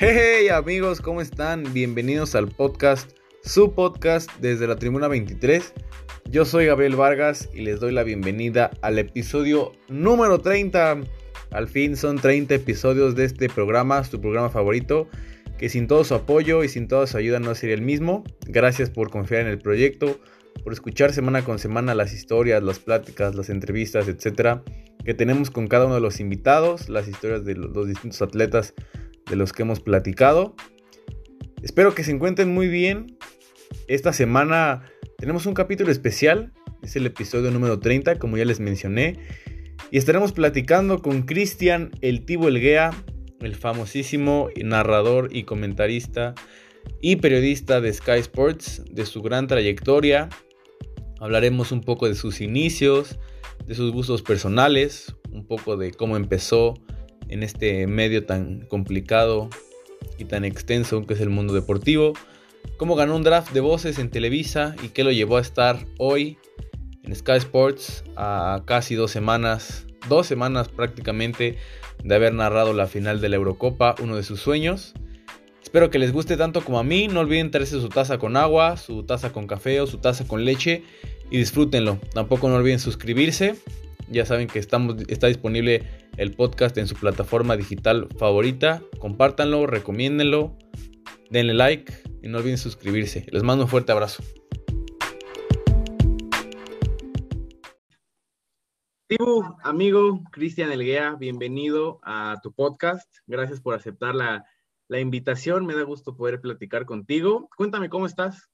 Hey, amigos, ¿cómo están? Bienvenidos al podcast, su podcast desde la Tribuna 23. Yo soy Gabriel Vargas y les doy la bienvenida al episodio número 30. Al fin son 30 episodios de este programa, su programa favorito, que sin todo su apoyo y sin toda su ayuda no sería el mismo. Gracias por confiar en el proyecto, por escuchar semana con semana las historias, las pláticas, las entrevistas, etcétera, que tenemos con cada uno de los invitados, las historias de los distintos atletas de los que hemos platicado. Espero que se encuentren muy bien. Esta semana tenemos un capítulo especial, es el episodio número 30, como ya les mencioné, y estaremos platicando con Cristian El Tibo Elguea, el famosísimo narrador y comentarista y periodista de Sky Sports, de su gran trayectoria. Hablaremos un poco de sus inicios, de sus gustos personales, un poco de cómo empezó en este medio tan complicado y tan extenso que es el mundo deportivo cómo ganó un draft de voces en Televisa y qué lo llevó a estar hoy en Sky Sports a casi dos semanas, dos semanas prácticamente de haber narrado la final de la Eurocopa, uno de sus sueños. Espero que les guste tanto como a mí. No olviden traerse su taza con agua, su taza con café o su taza con leche y disfrútenlo. Tampoco no olviden suscribirse. Ya saben que estamos, está disponible el podcast en su plataforma digital favorita. Compártanlo, recomiéndenlo, denle like y no olviden suscribirse. Les mando un fuerte abrazo. Tibu, amigo Cristian Elguea, bienvenido a tu podcast. Gracias por aceptar la, la, invitación. Me da gusto poder platicar contigo. Cuéntame cómo estás.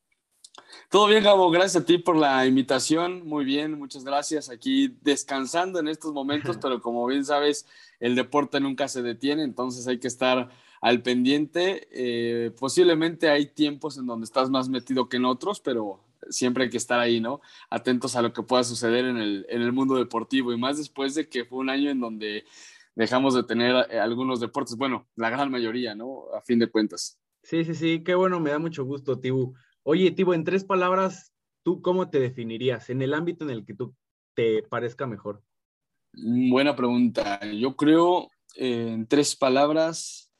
Todo bien, Gabo. Gracias a ti por la invitación. Muy bien, muchas gracias. Aquí descansando en estos momentos, pero como bien sabes, el deporte nunca se detiene, entonces hay que estar al pendiente. Eh, posiblemente hay tiempos en donde estás más metido que en otros, pero siempre hay que estar ahí, ¿no? Atentos a lo que pueda suceder en el, en el mundo deportivo y más después de que fue un año en donde dejamos de tener eh, algunos deportes, bueno, la gran mayoría, ¿no? A fin de cuentas. Sí, sí, sí, qué bueno, me da mucho gusto, Tibu. Oye, Tibu, en tres palabras, ¿tú cómo te definirías en el ámbito en el que tú te parezca mejor? Buena pregunta. Yo creo eh, en tres palabras,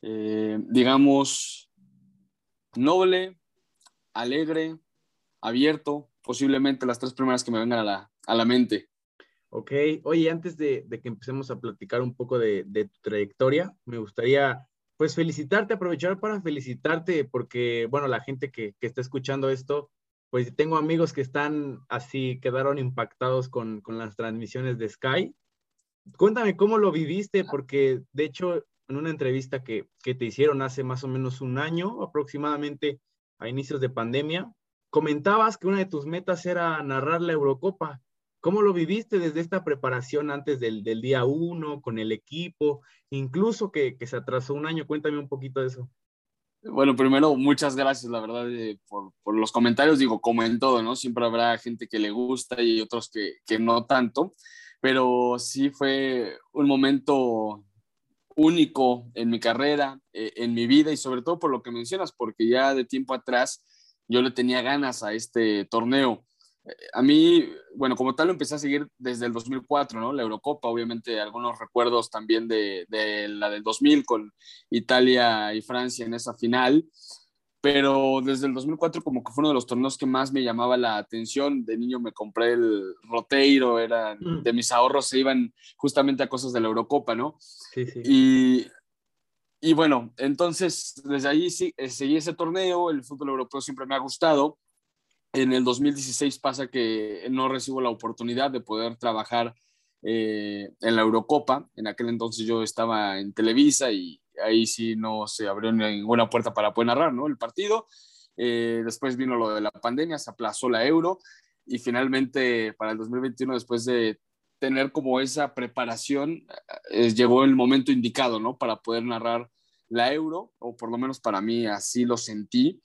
eh, digamos, noble, alegre, abierto, posiblemente las tres primeras que me vengan a la, a la mente. Ok, oye, antes de, de, que empecemos a platicar un poco de, de, tu trayectoria, me gustaría pues felicitarte, aprovechar para felicitarte porque, bueno, la gente que, que, está escuchando esto, pues tengo amigos que están así, quedaron impactados con, con las transmisiones de Sky. Cuéntame cómo lo viviste, porque de hecho en una entrevista que, te hicieron hace más o menos un año aproximadamente a inicios de pandemia, comentabas que una de tus metas era narrar la Eurocopa. ¿Cómo lo viviste desde esta preparación antes del, día uno, con el equipo, incluso que, se atrasó un año? Cuéntame un poquito de eso. Bueno, primero, muchas gracias, la verdad, eh, por, los comentarios. Digo, como en todo, ¿no? Siempre habrá gente que le gusta y otros que, que no tanto, pero sí fue un momento único en mi carrera, eh, en mi vida y sobre todo por lo que mencionas, porque ya de tiempo atrás yo le tenía ganas a este torneo. A mí, bueno, como tal lo empecé a seguir desde el 2004, ¿no? La Eurocopa, obviamente algunos recuerdos también de, de la del 2000 con Italia y Francia en esa final pero desde el 2004 como que fue uno de los torneos que más me llamaba la atención. De niño me compré el Roteiro, era, mm. de mis ahorros se iban justamente a cosas de la Eurocopa, ¿no? Sí, sí. Y, y bueno, entonces desde ahí sí, eh, seguí ese torneo, el fútbol europeo siempre me ha gustado. En el 2016 pasa que no recibo la oportunidad de poder trabajar eh, en la Eurocopa. En aquel entonces yo estaba en Televisa y ahí sí no se abrió ninguna puerta para poder narrar ¿no? el partido. Eh, después vino lo de la pandemia, se aplazó la euro y finalmente para el 2021, después de tener como esa preparación, eh, llegó el momento indicado, ¿no? Para poder narrar la euro, o por lo menos para mí así lo sentí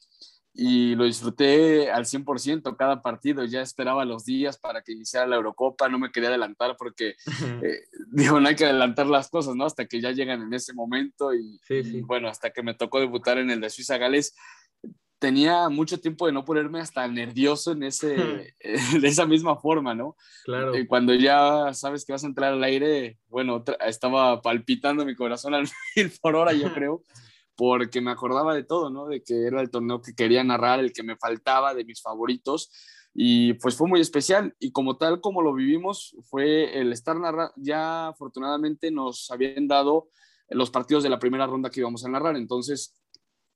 y lo disfruté al 100% cada partido. Ya esperaba los días para que iniciara la Eurocopa, no me quería adelantar porque, eh, digo, no hay que adelantar las cosas, ¿no? Hasta que ya llegan en ese momento y, bueno, hasta que me tocó debutar en el de Suiza-Gales, tenía mucho tiempo de no ponerme hasta nervioso en, ese, de esa misma forma, ¿no? Claro. Eh, cuando ya sabes que vas a entrar al aire, bueno, estaba palpitando mi corazón al mil por hora, yo creo, porque me acordaba de todo, ¿no? De que era el torneo que quería narrar, el que me faltaba, de mis favoritos. Y pues fue muy especial y como tal como lo vivimos fue el estar narrando, ya afortunadamente nos habían dado los partidos de la primera ronda que íbamos a narrar, entonces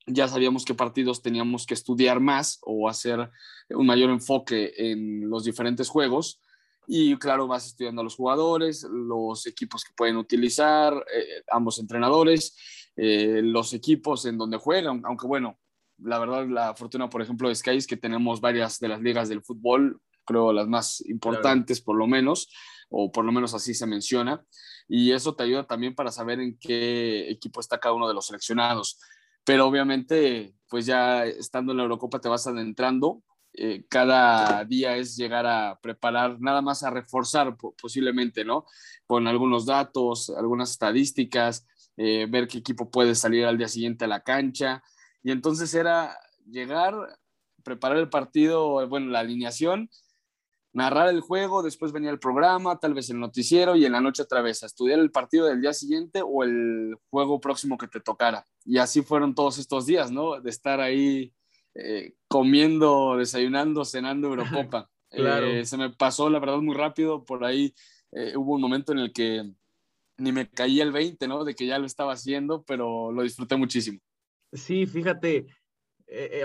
ya sabíamos qué partidos teníamos que estudiar más o hacer un mayor enfoque en los diferentes juegos. Y claro, vas estudiando a los jugadores, los equipos que pueden utilizar, eh, ambos entrenadores, eh, los equipos en donde juegan, aunque bueno, la verdad, la fortuna, por ejemplo, de Sky es que tenemos varias de las ligas del fútbol, creo las más importantes por lo menos, o por lo menos así se menciona, y eso te ayuda también para saber en qué equipo está cada uno de los seleccionados pero obviamente, pues ya estando en la Eurocopa te vas adentrando. Eh, cada día es llegar a preparar, nada más a reforzar posiblemente, ¿no? Con algunos datos, algunas estadísticas, eh, ver qué equipo puede salir al día siguiente a la cancha. Y entonces era llegar, preparar el partido, bueno, la alineación narrar el juego, después venía el programa, tal vez el noticiero y en la noche otra vez a estudiar el partido del día siguiente o el juego próximo que te tocara. Y así fueron todos estos días, ¿no? De estar ahí eh, comiendo, desayunando, cenando Eurocopa. claro. Eh, se me pasó, la verdad, muy rápido. Por ahí eh, hubo un momento en el que ni me caía el 20, ¿no? De que ya lo estaba haciendo, pero lo disfruté muchísimo. Sí, fíjate,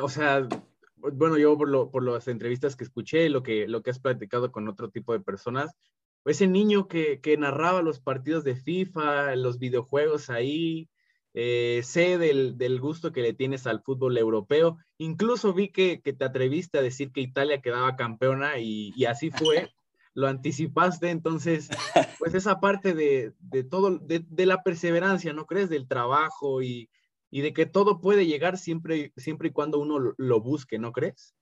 o sea, bueno, yo por, lo, por las entrevistas que escuché, lo que, lo que has platicado con otro tipo de personas, ese niño que, que narraba los partidos de FIFA, los videojuegos ahí, eh, sé del, del, gusto que le tienes al fútbol europeo. Incluso vi que, que te atreviste a decir que Italia quedaba campeona y, y así fue. Lo anticipaste, entonces, pues esa parte de, de todo, de, de, la perseverancia, ¿no crees? Del trabajo y, y de que todo puede llegar siempre, siempre y cuando uno lo busque, ¿no crees?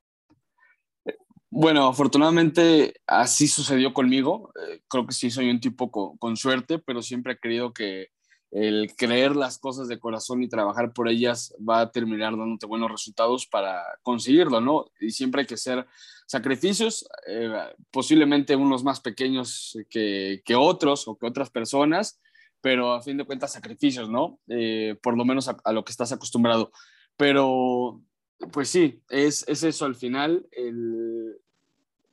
Bueno, afortunadamente así sucedió conmigo. Eh, creo que sí soy un tipo con, suerte, pero siempre he creído que el creer las cosas de corazón y trabajar por ellas va a terminar dándote buenos resultados para conseguirlo, ¿no? Y siempre hay que hacer sacrificios, eh, posiblemente unos más pequeños que, que otros o que otras personas, pero a fin de cuentas sacrificios, ¿no? Eh, por lo menos a, lo que estás acostumbrado. Pero, pues sí, es, es eso al final, el,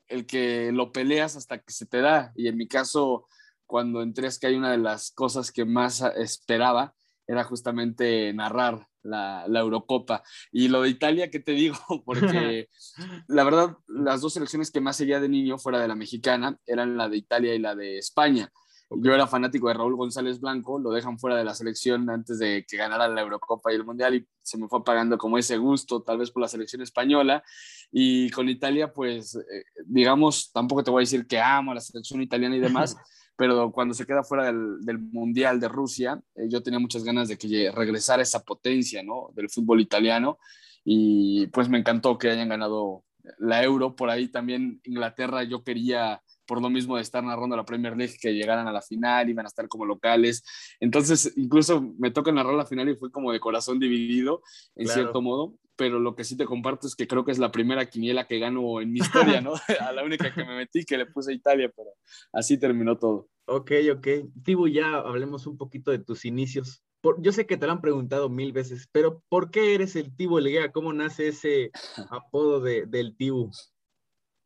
el, que lo peleas hasta que se te da. Y en mi caso, cuando entré es que hay una de las cosas que más esperaba, era justamente narrar la, la, Eurocopa. Y lo de Italia, ¿qué te digo? Porque la verdad, las dos selecciones que más seguía de niño fuera de la mexicana eran la de Italia y la de España. Yo era fanático de Raúl González Blanco, lo dejan fuera de la selección antes de que ganara la Eurocopa y el Mundial y se me fue apagando como ese gusto, tal vez por la selección española. Y con Italia, pues, eh, digamos, tampoco te voy a decir que amo a la selección italiana y demás, pero cuando se queda fuera del, Mundial de Rusia, eh, yo tenía muchas ganas de que regresara esa potencia, ¿no? Del fútbol italiano y pues me encantó que hayan ganado la Euro. Por ahí también Inglaterra, yo quería por lo mismo de estar narrando la Premier League, que llegaran a la final, iban a estar como locales. Entonces, incluso me toca narrar la final y fue como de corazón dividido, en cierto modo. Pero lo que sí te comparto es que creo que es la primera quiniela que gano en mi historia, ¿no? a la única que me metí, que le puse Italia, pero así terminó todo. Ok, ok. Tibu, ya hablemos un poquito de tus inicios. yo sé que te lo han preguntado mil veces, pero ¿por qué eres el Tibu Leguea? ¿Cómo nace ese apodo de, del Tibu?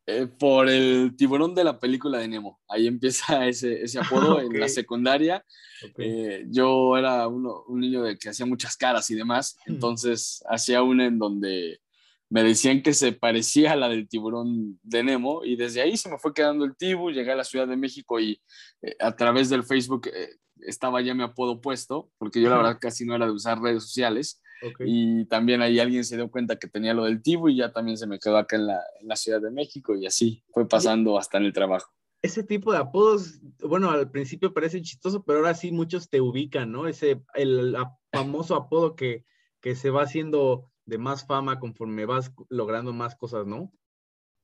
Eh, por el tiburón de la película de Nemo. Ahí empieza ese, ese apodo en la secundaria. Eh, yo era uno, un niño de que hacía muchas caras y demás, hmm. entonces hacía una en donde me decían que se parecía a la del tiburón de Nemo y desde ahí se me fue quedando el tibu, llegué a la Ciudad de México y eh, a través del Facebook estaba ya mi apodo puesto, porque yo la verdad casi no era de usar redes sociales. Y también ahí alguien se dio cuenta que tenía lo del Tibu y ya también se me quedó acá en la, en la Ciudad de México y así fue pasando hasta en el trabajo. Ese tipo de apodos, bueno, al principio parece chistoso, pero ahora sí muchos te ubican, ¿no? Ese, el famoso apodo que, que se va haciendo de más fama conforme vas logrando más cosas, ¿no?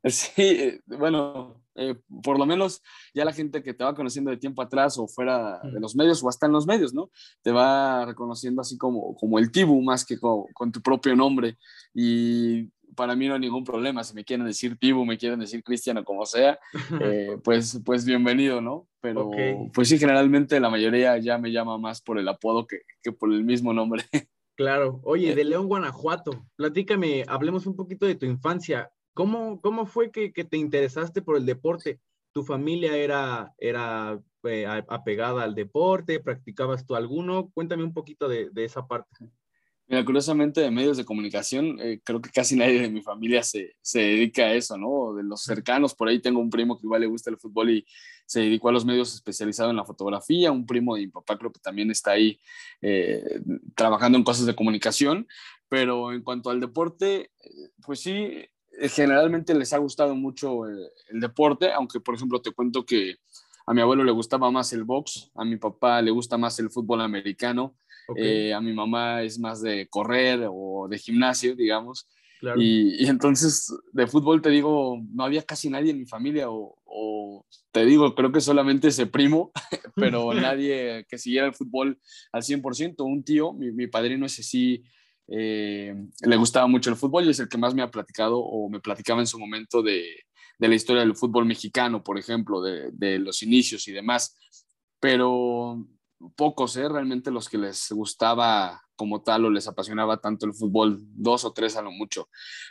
Sí, bueno, Eh, por lo menos ya la gente que te va conociendo de tiempo atrás o fuera de los medios o hasta en los medios, ¿no? Te va reconociendo así como, como el Tibu más que con, con tu propio nombre. Y para mí no hay ningún problema. Si me quieren decir Tibu, me quieren decir Cristiano, como sea, eh, pues, pues bienvenido, ¿no? Pero pues sí, generalmente la mayoría ya me llama más por el apodo que, que por el mismo nombre. Claro. Oye, de León, Guanajuato, platícame, hablemos un poquito de tu infancia. ¿Cómo, cómo fue que, que te interesaste por el deporte? ¿Tu familia era, era eh, apegada al deporte? ¿Practicabas tú alguno? Cuéntame un poquito de, de esa parte. Mira, curiosamente, de medios de comunicación, eh, creo que casi nadie de mi familia se, se, dedica a eso, ¿no? De los cercanos, por ahí tengo un primo que igual le gusta el fútbol y se dedicó a los medios especializado en la fotografía, un primo de mi papá creo que también está ahí eh, trabajando en cosas de comunicación, pero en cuanto al deporte, eh, pues sí, generalmente les ha gustado mucho el, el deporte, aunque por ejemplo te cuento que a mi abuelo le gustaba más el box, a mi papá le gusta más el fútbol americano, eh, a mi mamá es más de correr o de gimnasio, digamos. Y, entonces de fútbol te digo, no había casi nadie en mi familia o, te digo, creo que solamente ese primo, pero nadie que siguiera el fútbol al 100%. Un tío, mi, mi padrino ese sí, eh, le gustaba mucho el fútbol y es el que más me ha platicado o me platicaba en su momento de, de la historia del fútbol mexicano, por ejemplo, de, de los inicios y demás. Pero pocos, ¿eh? realmente los que les gustaba como tal o les apasionaba tanto el fútbol, dos o tres a lo mucho.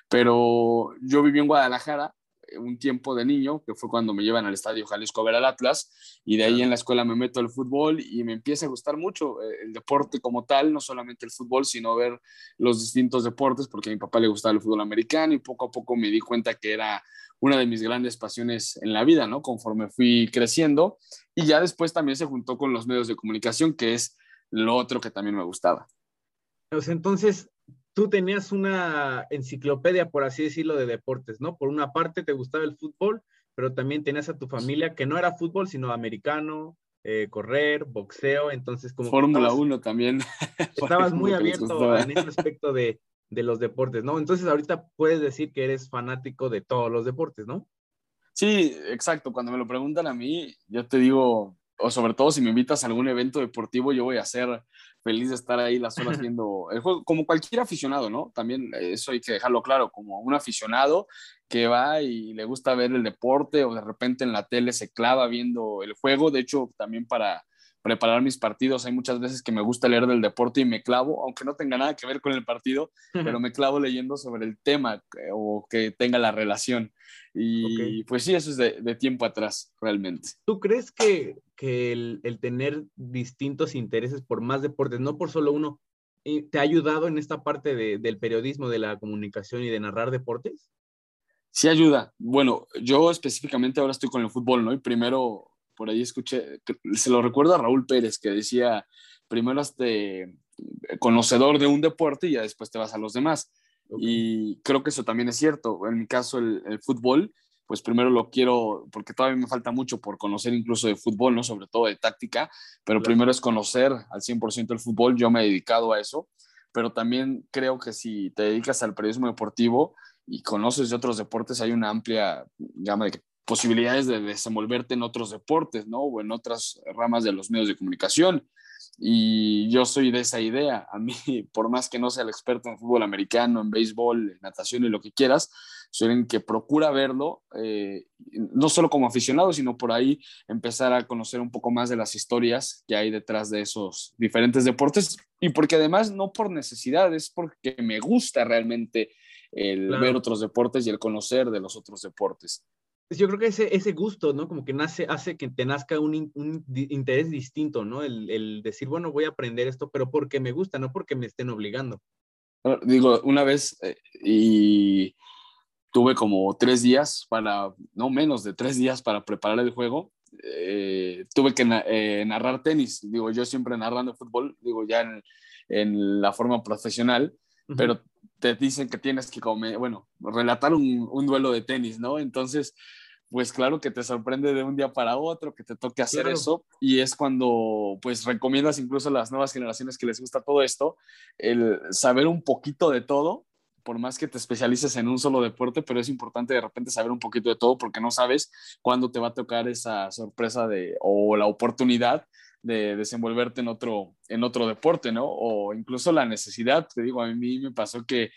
Pero yo viví en Guadalajara un tiempo de niño, que fue cuando me llevan al Estadio Jalisco a ver al Atlas, y de ahí en la escuela me meto al fútbol y me empieza a gustar mucho eh, el deporte como tal, no solamente el fútbol, sino ver los distintos deportes, porque a mi papá le gustaba el fútbol americano y poco a poco me di cuenta que era una de mis grandes pasiones en la vida, ¿no? Conforme fui creciendo y ya después también se juntó con los medios de comunicación, que es lo otro que también me gustaba. Pues entonces, tú tenías una enciclopedia, por así decirlo, de deportes, ¿no? Por una parte te gustaba el fútbol, pero también tenías a tu familia que no era fútbol, sino americano, eh, correr, boxeo, entonces como... Fórmula 1 también. Estabas muy abierto en ese aspecto de, de los deportes, ¿no? Entonces ahorita puedes decir que eres fanático de todos los deportes, ¿no? Sí, exacto. Cuando me lo preguntan a mí, yo te digo, o sobre todo si me invitas a algún evento deportivo, yo voy a ser feliz de estar ahí las horas viendo el juego, como cualquier aficionado, ¿no? También eso hay que dejarlo claro, como un aficionado que va y le gusta ver el deporte o de repente en la tele se clava viendo el juego. De hecho, también para preparar mis partidos. Hay muchas veces que me gusta leer del deporte y me clavo, aunque no tenga nada que ver con el partido, pero me clavo leyendo sobre el tema o que tenga la relación. Y pues sí, eso es de, tiempo atrás, realmente. ¿Tú crees que, que el, el, tener distintos intereses por más deportes, no por solo uno, eh, te ha ayudado en esta parte de, del periodismo, de la comunicación y de narrar deportes? Sí ayuda. Bueno, yo específicamente ahora estoy con el fútbol, ¿no? Y primero por ahí escuché, se lo recuerdo a Raúl Pérez, que decía, primero este conocedor de un deporte y ya después te vas a los demás. Y creo que eso también es cierto. En mi caso, el, fútbol, pues primero lo quiero, porque todavía me falta mucho por conocer incluso de fútbol, ¿no? Sobre todo de táctica, pero primero es conocer al 100% el fútbol, yo me he dedicado a eso, pero también creo que si te dedicas al periodismo deportivo y conoces de otros deportes, hay una amplia gama de posibilidades de desenvolverte en otros deportes, ¿no? O en otras ramas de los medios de comunicación. Y yo soy de esa idea. A mí, por más que no sea el experto en fútbol americano, en béisbol, en natación y lo que quieras, soy alguien que procura verlo, eh, no solo como aficionado, sino por ahí empezar a conocer un poco más de las historias que hay detrás de esos diferentes deportes. Y porque además, no por necesidad, es porque me gusta realmente el ver otros deportes y el conocer de los otros deportes. Pues, yo creo que ese, ese gusto, ¿no? Como que nace, hace que te nazca un, un interés distinto, ¿no? El, el, decir, bueno, voy a aprender esto, pero porque me gusta, no porque me estén obligando. Digo, una vez eh, y tuve como tres días para, no menos de tres días para preparar el juego. Eh, tuve que eh, narrar tenis, digo, yo siempre narrando fútbol, digo, ya en, en la forma profesional, pero te dicen que tienes que comer, bueno, relatar un, un, duelo de tenis, ¿no? Entonces, pues claro que te sorprende de un día para otro que te toque hacer eso y es cuando pues recomiendas incluso a las nuevas generaciones que les gusta todo esto, el saber un poquito de todo por más que te especialices en un solo deporte, pero es importante de repente saber un poquito de todo porque no sabes cuándo te va a tocar esa sorpresa de, o la oportunidad de desenvolverte en otro, en otro deporte, ¿no? O incluso la necesidad, te digo, a mí me pasó que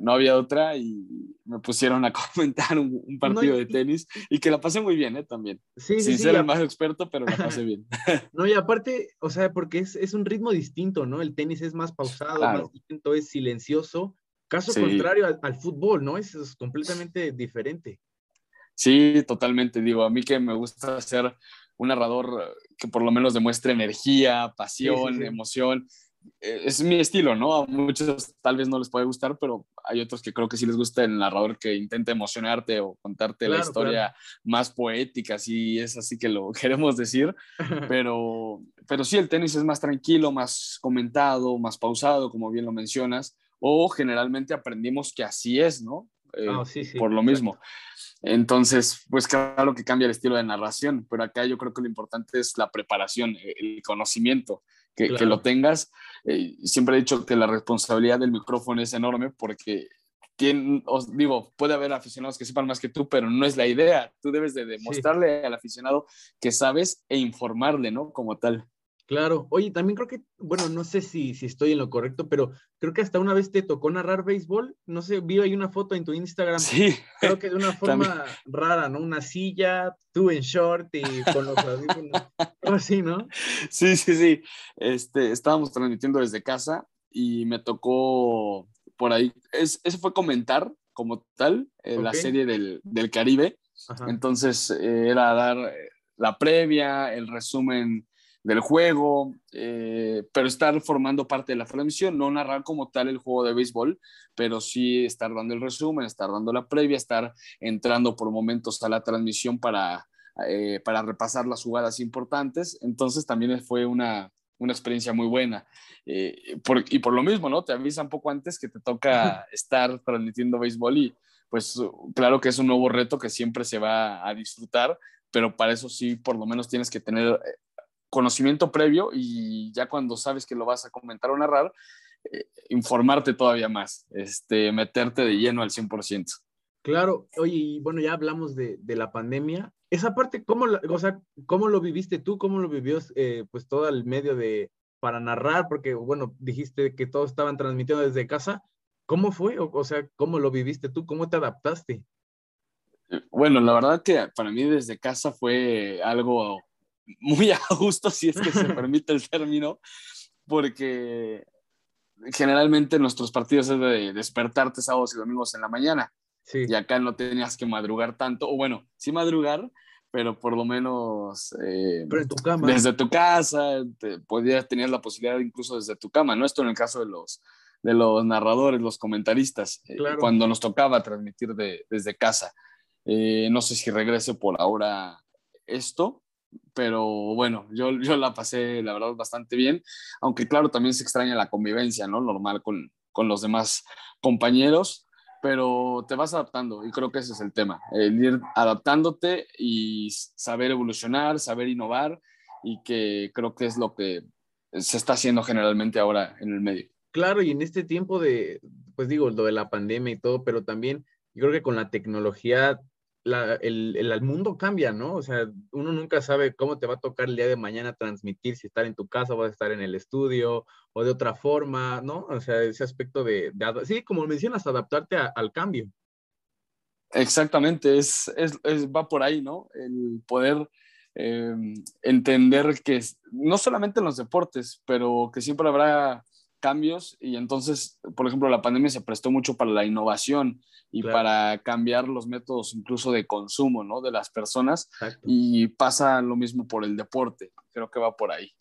no había otra y me pusieron a comentar un, partido de tenis y que la pasé muy bien, ¿eh? También. Sí, Sin ser el más experto, pero la pasé bien. no, y aparte, o sea, porque es, es, un ritmo distinto, ¿no? El tenis es más pausado, más distinto, es silencioso. Caso contrario al, al, fútbol, ¿no? Es, es completamente diferente. Sí, totalmente. Digo, a mí que me gusta ser un narrador que por lo menos demuestre energía, pasión, emoción. Eh, es mi estilo, ¿no? A muchos tal vez no les puede gustar, pero hay otros que creo que sí les gusta el narrador que intenta emocionarte o contarte la historia más poética, si es así que lo queremos decir. Pero, pero sí, el tenis es más tranquilo, más comentado, más pausado, como bien lo mencionas, o generalmente aprendimos que así es, ¿no? Eh, ah, por lo mismo. Entonces, pues claro que cambia el estilo de narración, pero acá yo creo que lo importante es la preparación, eh, el conocimiento, que, lo tengas. Eh, siempre he dicho que la responsabilidad del micrófono es enorme porque quien, os digo, puede haber aficionados que sepan más que tú, pero no es la idea. Tú debes de demostrarle al aficionado que sabes e informarle, ¿no? Como tal. Claro. Oye, también creo que, bueno, no sé si, si estoy en lo correcto, pero creo que hasta una vez te tocó narrar béisbol. No sé, vi ahí una foto en tu Instagram. Sí. Creo que de una forma rara, ¿no? Una silla, tú en short y con los audífonos. así, ¿no? Sí, sí, sí. Este, estábamos transmitiendo desde casa y me tocó por ahí. Es, eso fue comentar como tal eh, la serie del, del Caribe. Entonces eh, era dar eh, la previa, el resumen del juego, eh, pero estar formando parte de la transmisión, no narrar como tal el juego de béisbol, pero sí estar dando el resumen, estar dando la previa, estar entrando por momentos a la transmisión para, eh, para repasar las jugadas importantes. Entonces también fue una, una experiencia muy buena. Eh, y por lo mismo, ¿no? Te avisan poco antes que te toca estar transmitiendo béisbol y pues claro que es un nuevo reto que siempre se va a disfrutar, pero para eso sí, por lo menos tienes que tener conocimiento previo y ya cuando sabes que lo vas a comentar o narrar, eh, informarte todavía más, este, meterte de lleno al 100%. Claro, oye, y bueno, ya hablamos de, de la pandemia. Esa parte, ¿cómo, o sea, ¿cómo lo viviste tú? ¿Cómo lo vivió eh, pues todo el medio de, para narrar? Porque, bueno, dijiste que todos estaban transmitiendo desde casa. ¿Cómo fue? O, o sea, ¿cómo lo viviste tú? ¿Cómo te adaptaste? Bueno, la verdad que para mí desde casa fue algo muy a gusto, si es que se permite el término, porque generalmente nuestros partidos es de despertarte sábados y domingos en la mañana. Y acá no tenías que madrugar tanto, o bueno, sí madrugar, pero por lo menos eh, desde tu casa, podías tener la posibilidad incluso desde tu cama, ¿no? Esto en el caso de los, de los narradores, los comentaristas, eh, cuando nos tocaba transmitir desde casa. Eh, no sé si regrese por ahora esto, pero bueno, yo, yo la pasé, la verdad, bastante bien, aunque claro, también se extraña la convivencia, ¿no? Normal con, con los demás compañeros, pero te vas adaptando y creo que ese es el tema, el ir adaptándote y saber evolucionar, saber innovar y que creo que es lo que se está haciendo generalmente ahora en el medio. Claro, y en este tiempo de, pues digo, lo de la pandemia y todo, pero también yo creo que con la tecnología el, el, mundo cambia, ¿no? O sea, uno nunca sabe cómo te va a tocar el día de mañana transmitir, si estar en tu casa, vas a estar en el estudio o de otra forma, ¿no? O sea, ese aspecto de, sí, como mencionas, adaptarte al cambio. Exactamente, es, es, va por ahí, ¿no? El poder eh, entender que no solamente en los deportes, pero que siempre habrá cambios y entonces, por ejemplo, la pandemia se prestó mucho para la innovación y para cambiar los métodos incluso de consumo, ¿no? De las personas y pasa lo mismo por el deporte, creo que va por ahí.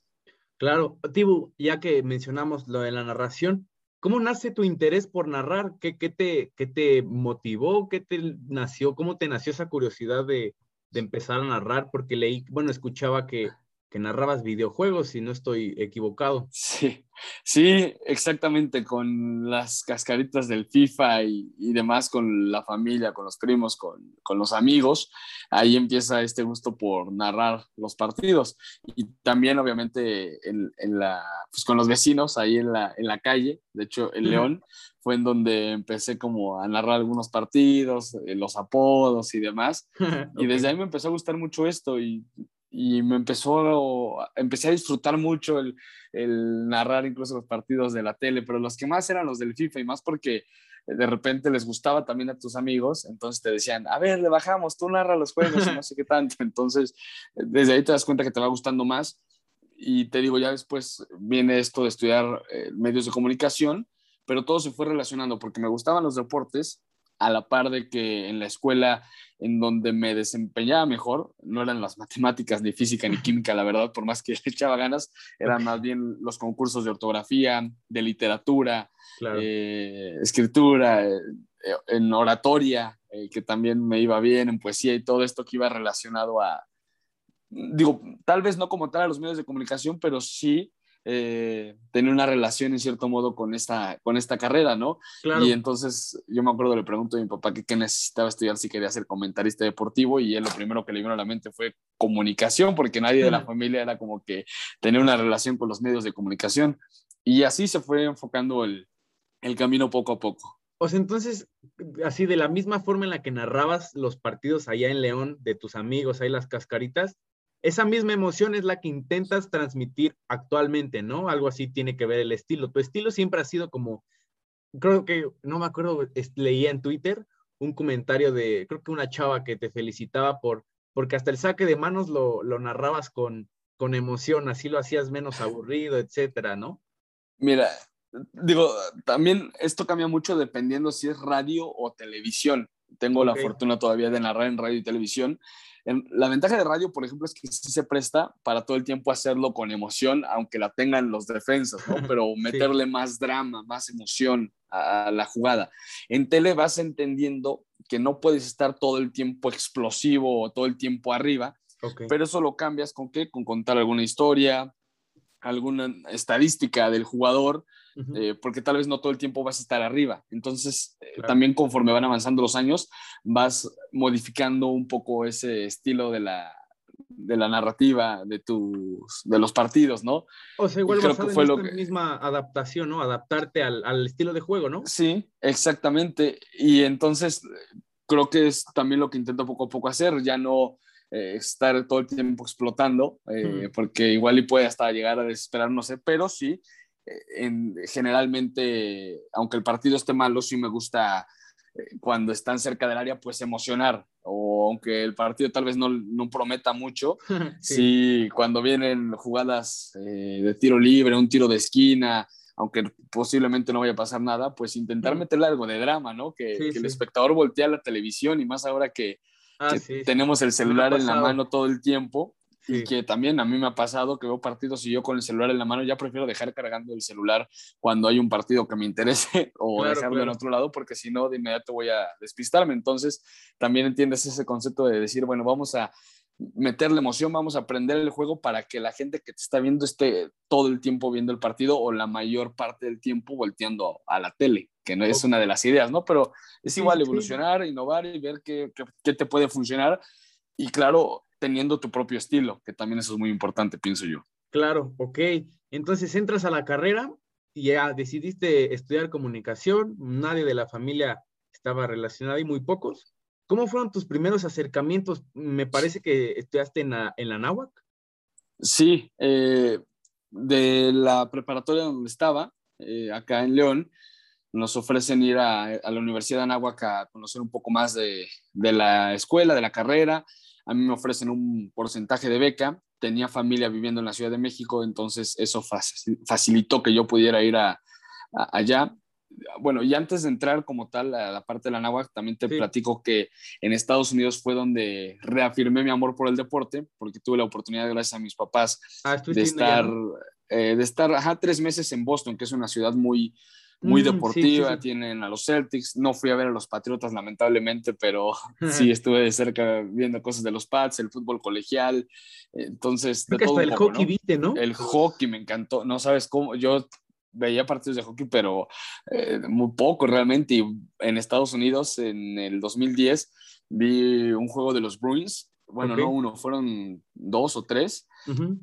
Claro, Tibu, ya que mencionamos lo de la narración, ¿cómo nace tu interés por narrar? ¿Qué, qué te, qué te motivó? ¿Qué te nació? ¿Cómo te nació esa curiosidad de, de empezar a narrar? Porque leí, bueno, escuchaba que que narrabas videojuegos, si no estoy equivocado. Sí, sí, exactamente, con las cascaritas del FIFA y, demás, con la familia, con los primos, con, los amigos, ahí empieza este gusto por narrar los partidos. Y también, obviamente, en, la, pues, con los vecinos ahí en la, en la calle, de hecho, el León fue en donde empecé como a narrar algunos partidos, eh, los apodos y demás. Y desde ahí me empezó a gustar mucho esto y y me empezó, empecé a disfrutar mucho el, narrar incluso los partidos de la tele, pero los que más eran los del FIFA y más porque de repente les gustaba también a tus amigos, entonces te decían, a ver, le bajamos, tú narra los juegos y no sé qué tanto, entonces desde ahí te das cuenta que te va gustando más y te digo, ya después viene esto de estudiar eh, medios de comunicación, pero todo se fue relacionando porque me gustaban los deportes, a la par de que en la escuela en donde me desempeñaba mejor, no eran las matemáticas, ni física, ni química, la verdad, por más que echaba ganas, eran más bien los concursos de ortografía, de literatura, eh, escritura, eh, en oratoria, eh, que también me iba bien, en poesía y todo esto que iba relacionado a, digo, tal vez no como tal a los medios de comunicación, pero sí eh, tener una relación en cierto modo con esta, con esta carrera, ¿no? Y entonces yo me acuerdo, le pregunto a mi papá qué necesitaba estudiar si quería ser comentarista deportivo y él lo primero que le vino a la mente fue comunicación, porque nadie de la familia era como que tener una relación con los medios de comunicación. Y así se fue enfocando el, el camino poco a poco. O sea, entonces, así de la misma forma en la que narrabas los partidos allá en León de tus amigos, ahí las cascaritas, esa misma emoción es la que intentas transmitir actualmente, ¿no? Algo así tiene que ver el estilo. Tu estilo siempre ha sido como, creo que, no me acuerdo, leía en Twitter un comentario de, creo que una chava que te felicitaba por, porque hasta el saque de manos lo, lo narrabas con, con emoción, así lo hacías menos aburrido, etcétera, ¿no? Mira, digo, también esto cambia mucho dependiendo si es radio o televisión. Tengo la fortuna todavía de narrar en radio y televisión la ventaja de radio, por ejemplo, es que sí se presta para todo el tiempo hacerlo con emoción, aunque la tengan los defensas, ¿no? Pero meterle más drama, más emoción a, la jugada. En tele vas entendiendo que no puedes estar todo el tiempo explosivo o todo el tiempo arriba, pero eso lo cambias con qué? Con contar alguna historia, alguna estadística del jugador, eh, porque tal vez no todo el tiempo vas a estar arriba. Entonces, eh, también conforme van avanzando los años, vas modificando un poco ese estilo de la, de la narrativa de tus de los partidos, ¿no? O sea, igual creo que fue en la misma adaptación, ¿no? Adaptarte al, al, estilo de juego, ¿no? Sí, exactamente. Y entonces creo que es también lo que intento poco a poco hacer, ya no eh, estar todo el tiempo explotando, porque igual y puede hasta llegar a desesperar, no sé, pero sí en, generalmente, aunque el partido esté malo, sí me gusta eh, cuando están cerca del área, pues emocionar. O aunque el partido tal vez no, no prometa mucho, sí. cuando vienen jugadas eh, de tiro libre, un tiro de esquina, aunque posiblemente no vaya a pasar nada, pues intentar meterle algo de drama, ¿no? Que, el espectador voltea a la televisión y más ahora que, ah, tenemos el celular en la mano todo el tiempo, y que también a mí me ha pasado que veo partidos y yo con el celular en la mano ya prefiero dejar cargando el celular cuando hay un partido que me interese o dejarlo en otro lado porque si no de inmediato voy a despistarme. Entonces también entiendes ese concepto de decir, bueno, vamos a meterle emoción, vamos a aprender el juego para que la gente que te está viendo esté todo el tiempo viendo el partido o la mayor parte del tiempo volteando a la tele, que no es una de las ideas, ¿no? Pero es igual evolucionar, innovar y ver qué, qué, qué te puede funcionar. Y claro, teniendo tu propio estilo, que también eso es muy importante, pienso yo. Claro, ok. Entonces entras a la carrera y ya decidiste estudiar comunicación, nadie de la familia estaba relacionado y muy pocos. ¿Cómo fueron tus primeros acercamientos? Me parece que estudiaste en la, en la NAWAC. Sí, eh, de la preparatoria donde estaba, eh, acá en León, nos ofrecen ir a, la Universidad de Anáhuac a conocer un poco más de, de, la escuela, de la carrera, a mí me ofrecen un porcentaje de beca, tenía familia viviendo en la Ciudad de México, entonces eso facilitó que yo pudiera ir a, allá. Bueno, y antes de entrar como tal a la parte de la náhuatl, también te platico que en Estados Unidos fue donde reafirmé mi amor por el deporte, porque tuve la oportunidad, gracias a mis papás, ah, de estar, eh, de estar ajá, tres meses en Boston, que es una ciudad muy, muy mm, deportiva, tienen a los Celtics, no fui a ver a los Patriotas lamentablemente, pero sí estuve de cerca viendo cosas de los Pats, el fútbol colegial, entonces... de todo el hockey viste, ¿no? El hockey me encantó, no sabes cómo, yo veía partidos de hockey, pero eh, muy poco realmente, y en Estados Unidos en el 2010 vi un juego de los Bruins bueno, no uno, fueron dos o tres,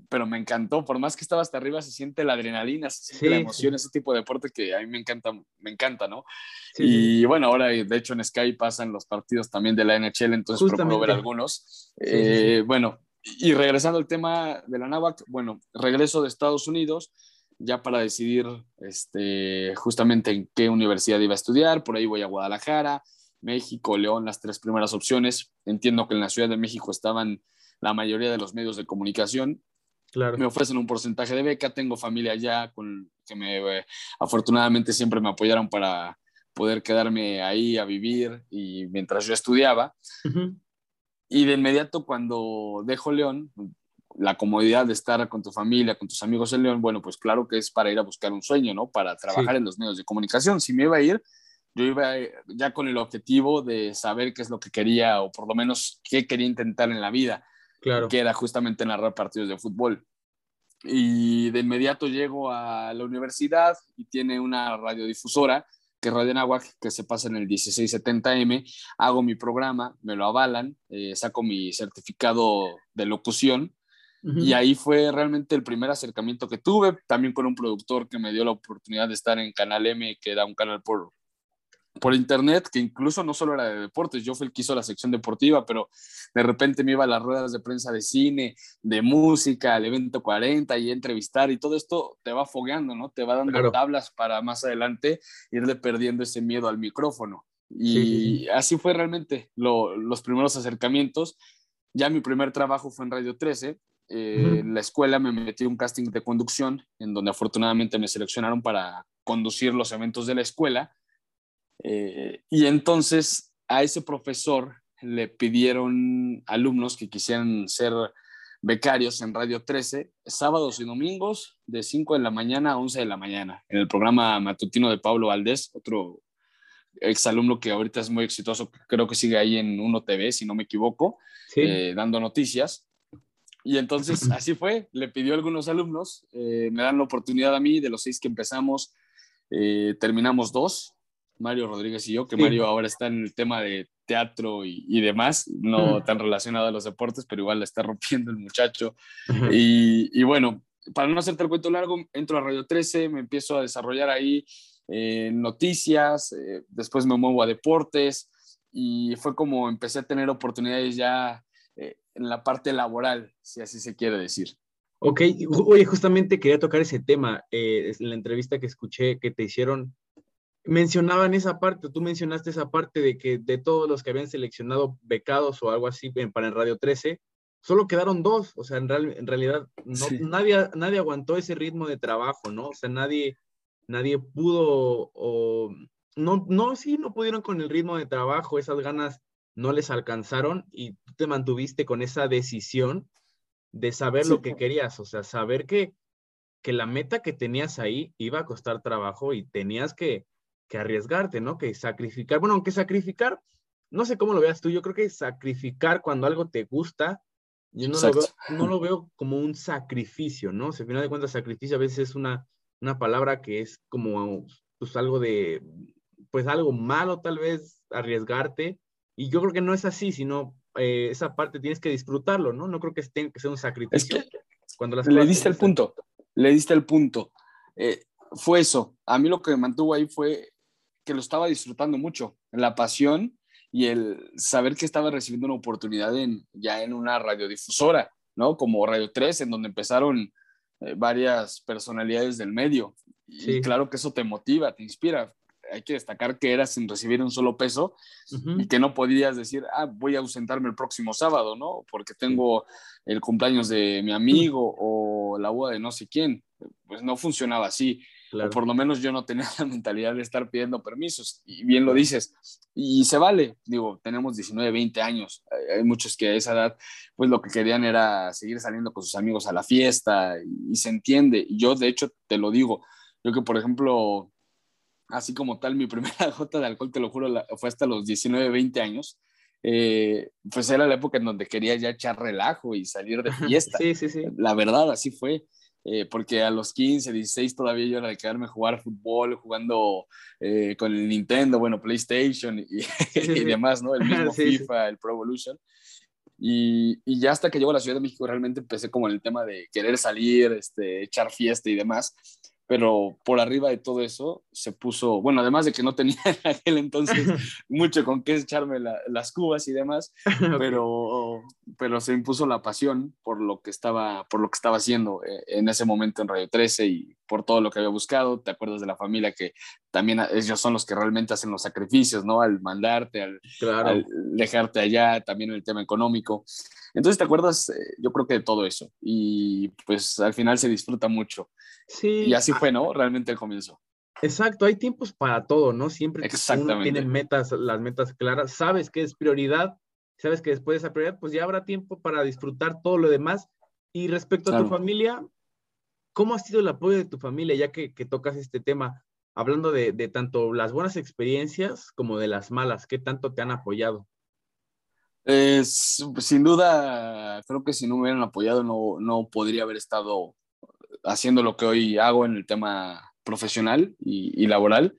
pero me encantó. Por más que estaba hasta arriba, se siente la adrenalina, se siente la emoción, ese tipo de deporte que a mí me encanta, me encanta, ¿no? y bueno, ahora de hecho en Sky pasan los partidos también de la NHL, entonces procuro ver algunos. Eh, bueno, y regresando al tema de la NAVAC, bueno, regreso de Estados Unidos ya para decidir este, justamente en qué universidad iba a estudiar, por ahí voy a Guadalajara, México, León, las tres primeras opciones. Entiendo que en la Ciudad de México estaban la mayoría de los medios de comunicación. Claro. Me ofrecen un porcentaje de beca, tengo familia allá con que me eh, afortunadamente siempre me apoyaron para poder quedarme ahí a vivir y mientras yo estudiaba. Y de inmediato cuando dejo León, la comodidad de estar con tu familia, con tus amigos en León, bueno, pues claro que es para ir a buscar un sueño, ¿no? Para trabajar en los medios de comunicación. Si me iba a ir, yo iba eh, ya con el objetivo de saber qué es lo que quería o por lo menos qué quería intentar en la vida, claro. que era justamente narrar partidos de fútbol. Y de inmediato llego a la universidad y tiene una radiodifusora que es Radio Nahuac, que se pasa en el 1670M, hago mi programa, me lo avalan, eh, saco mi certificado de locución y ahí fue realmente el primer acercamiento que tuve, también con un productor que me dio la oportunidad de estar en Canal M, que era un canal por, por internet, que incluso no solo era de deportes, yo fui el que hizo la sección deportiva, pero de repente me iba a las ruedas de prensa de cine, de música, al evento 40 y entrevistar y todo esto te va fogueando, ¿no? Te va dando tablas para más adelante irle perdiendo ese miedo al micrófono. Y así fue realmente los primeros acercamientos. Ya mi primer trabajo fue en Radio 13. Eh, En la escuela me metí un casting de conducción, en donde afortunadamente me seleccionaron para conducir los eventos de la escuela eh, y entonces a ese profesor le pidieron alumnos que quisieran ser becarios en Radio 13, sábados y domingos de 5 de la mañana a 11 de la mañana, en el programa matutino de Pablo Valdés, otro exalumno que ahorita es muy exitoso, creo que sigue ahí en Uno TV, si no me equivoco, eh, dando noticias. Y entonces así fue, le pidió a algunos alumnos, eh, me dan la oportunidad a mí, de los seis que empezamos, terminamos dos, Mario Rodríguez y yo, que Mario ahora está en el tema de teatro y, demás, no tan relacionado a los deportes, pero igual la está rompiendo el muchacho. y, bueno, para no hacerte el cuento largo, entro a Radio 13, me empiezo a desarrollar ahí eh, noticias, eh, después me muevo a deportes y fue como empecé a tener oportunidades ya eh, en la parte laboral, si así se quiere decir. Ok, oye, justamente quería tocar ese tema. en la entrevista que escuché que te hicieron, mencionaban esa parte, tú mencionaste esa parte de que de todos los que habían seleccionado becados o algo así para el Radio 13, solo quedaron dos, o sea, en, en realidad nadie, nadie aguantó ese ritmo de trabajo, ¿no? O sea, nadie, nadie pudo, o no, no, sí, no pudieron con el ritmo de trabajo, esas ganas no les alcanzaron y tú te mantuviste con esa decisión de saber lo que querías, o sea, saber que, que la meta que tenías ahí iba a costar trabajo y tenías que, que arriesgarte, ¿no? Que sacrificar. Bueno, aunque sacrificar, no sé cómo lo veas tú, yo creo que sacrificar cuando algo te gusta, yo no, lo veo, no lo veo, como un sacrificio, ¿no? O sea, al final de cuentas, sacrificio a veces es una, una palabra que es como pues algo de, pues algo malo tal vez, arriesgarte. Y yo creo que no es así, sino eh, esa parte tienes que disfrutarlo, ¿no? No creo que tenga que ser un sacrificio. Es que cuando las le diste el punto, le diste el punto. Eh, fue eso. A mí lo que me mantuvo ahí fue que lo estaba disfrutando mucho, la pasión y el saber que estaba recibiendo una oportunidad en, ya en una radiodifusora, ¿no? Como Radio 3, en donde empezaron eh, varias personalidades del medio. Y claro que eso te motiva, te inspira. Hay que destacar que era sin recibir un solo peso y que no podías decir, ah, voy a ausentarme el próximo sábado, ¿no? Porque tengo el cumpleaños de mi amigo o la boda de no sé quién. Pues no funcionaba así. O por lo menos yo no tenía la mentalidad de estar pidiendo permisos. Y bien lo dices. Y se vale. Digo, tenemos 19, 20 años. Hay muchos que a esa edad, pues lo que querían era seguir saliendo con sus amigos a la fiesta y, se entiende. Y yo, de hecho, te lo digo. Yo que, por ejemplo, así como tal, mi primera gota de alcohol, te lo juro, fue hasta los 19, 20 años. Eh, pues era la época en donde quería ya echar relajo y salir de fiesta. Sí, sí, sí. La verdad, así fue. Eh, porque a los 15, 16 todavía yo era de quedarme a jugar fútbol, jugando eh, con el Nintendo, bueno, PlayStation y, y demás, ¿no? El mismo FIFA, el Pro Evolution. Y, y, ya hasta que llego a la Ciudad de México realmente empecé como en el tema de querer salir, este, echar fiesta y demás pero por arriba de todo eso se puso, bueno, además de que no tenía en aquel entonces mucho con qué echarme las cubas y demás, pero, pero se impuso la pasión por lo que estaba, por lo que estaba haciendo eh, en ese momento en Radio 13 y por todo lo que había buscado. Te acuerdas de la familia que también ellos son los que realmente hacen los sacrificios, ¿no? Al mandarte, al, al dejarte allá, también el tema económico. Entonces, ¿te acuerdas? Eh, yo creo que de todo eso. Y pues al final se disfruta mucho. Sí. Y así fue, ¿no? Realmente el comienzo. Exacto, hay tiempos para todo, ¿no? Siempre uno tiene metas, las metas claras, sabes que es prioridad, sabes que después de esa prioridad, pues ya habrá tiempo para disfrutar todo lo demás. Y respecto a tu familia, ¿cómo ha sido el apoyo de tu familia, ya que, tocas este tema? Hablando de, tanto las buenas experiencias como de las malas, ¿qué tanto te han apoyado? sin duda, creo que si no me hubieran apoyado no, no podría haber estado haciendo lo que hoy hago en el tema profesional y, laboral.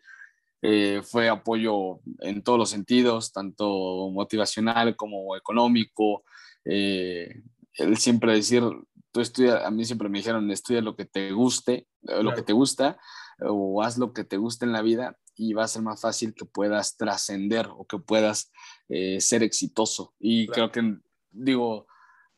Eh, fue apoyo en todos los sentidos, tanto motivacional como económico. Eh, él siempre decir, tú estudia, a mí siempre me dijeron, estudia lo que te guste, lo que te gusta, o haz lo que te guste en la vida y va a ser más fácil que puedas trascender o que puedas eh, ser exitoso. Y creo que, digo,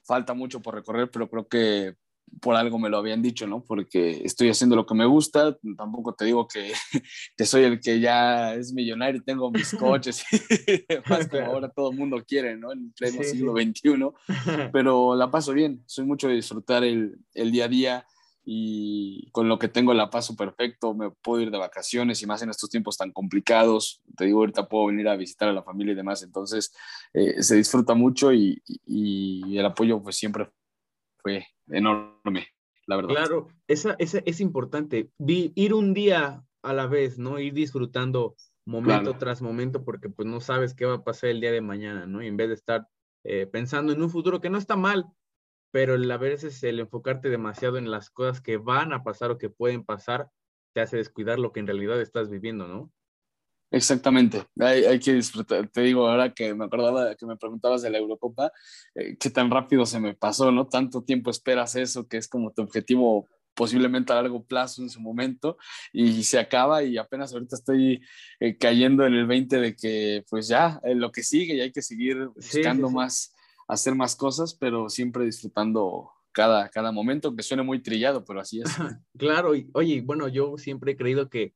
falta mucho por recorrer, pero creo que por algo me lo habían dicho, ¿no? Porque estoy haciendo lo que me gusta, tampoco te digo que, que soy el que ya es millonario y tengo mis coches y demás, que ahora todo el mundo quiere, ¿no? En pleno siglo XXI, pero la paso bien, soy mucho de disfrutar el, el día a día, y con lo que tengo la paso perfecto, me puedo ir de vacaciones y más en estos tiempos tan complicados. Te digo, ahorita puedo venir a visitar a la familia y demás, entonces eh, se disfruta mucho y, y, el apoyo pues siempre fue enorme, la verdad. Claro, esa, esa es importante, ir un día a la vez, ¿no? Ir disfrutando momento tras momento porque pues no sabes qué va a pasar el día de mañana, ¿no? Y en vez de estar eh, pensando en un futuro que no está mal, pero a veces el enfocarte demasiado en las cosas que van a pasar o que pueden pasar te hace descuidar lo que en realidad estás viviendo, ¿no? Exactamente, hay, que disfrutar. Te digo, ahora que me acordaba que me preguntabas de la Eurocopa, eh, qué tan rápido se me pasó, ¿no? Tanto tiempo esperas eso, que es como tu objetivo posiblemente a largo plazo en su momento y se acaba y apenas ahorita estoy eh, cayendo en el 20 de que pues ya eh, lo que sigue y hay que seguir buscando más hacer más cosas, pero siempre disfrutando cada, cada momento, que suene muy trillado, pero así es. claro, y, oye, bueno, yo siempre he creído que,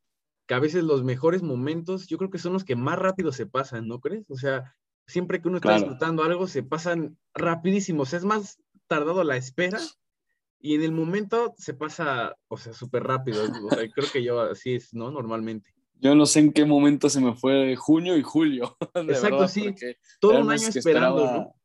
que a veces los mejores momentos, yo creo que son los que más rápido se pasan, ¿no crees? O sea, siempre que uno está disfrutando algo, se pasan rapidísimos, es más tardado la espera y en el momento se pasa, o sea, súper rápido. O sea, creo que yo así es, ¿no? Normalmente. Yo no sé en qué momento se me fue junio y julio. Exacto, sí. Todo un año esperando, ¿no?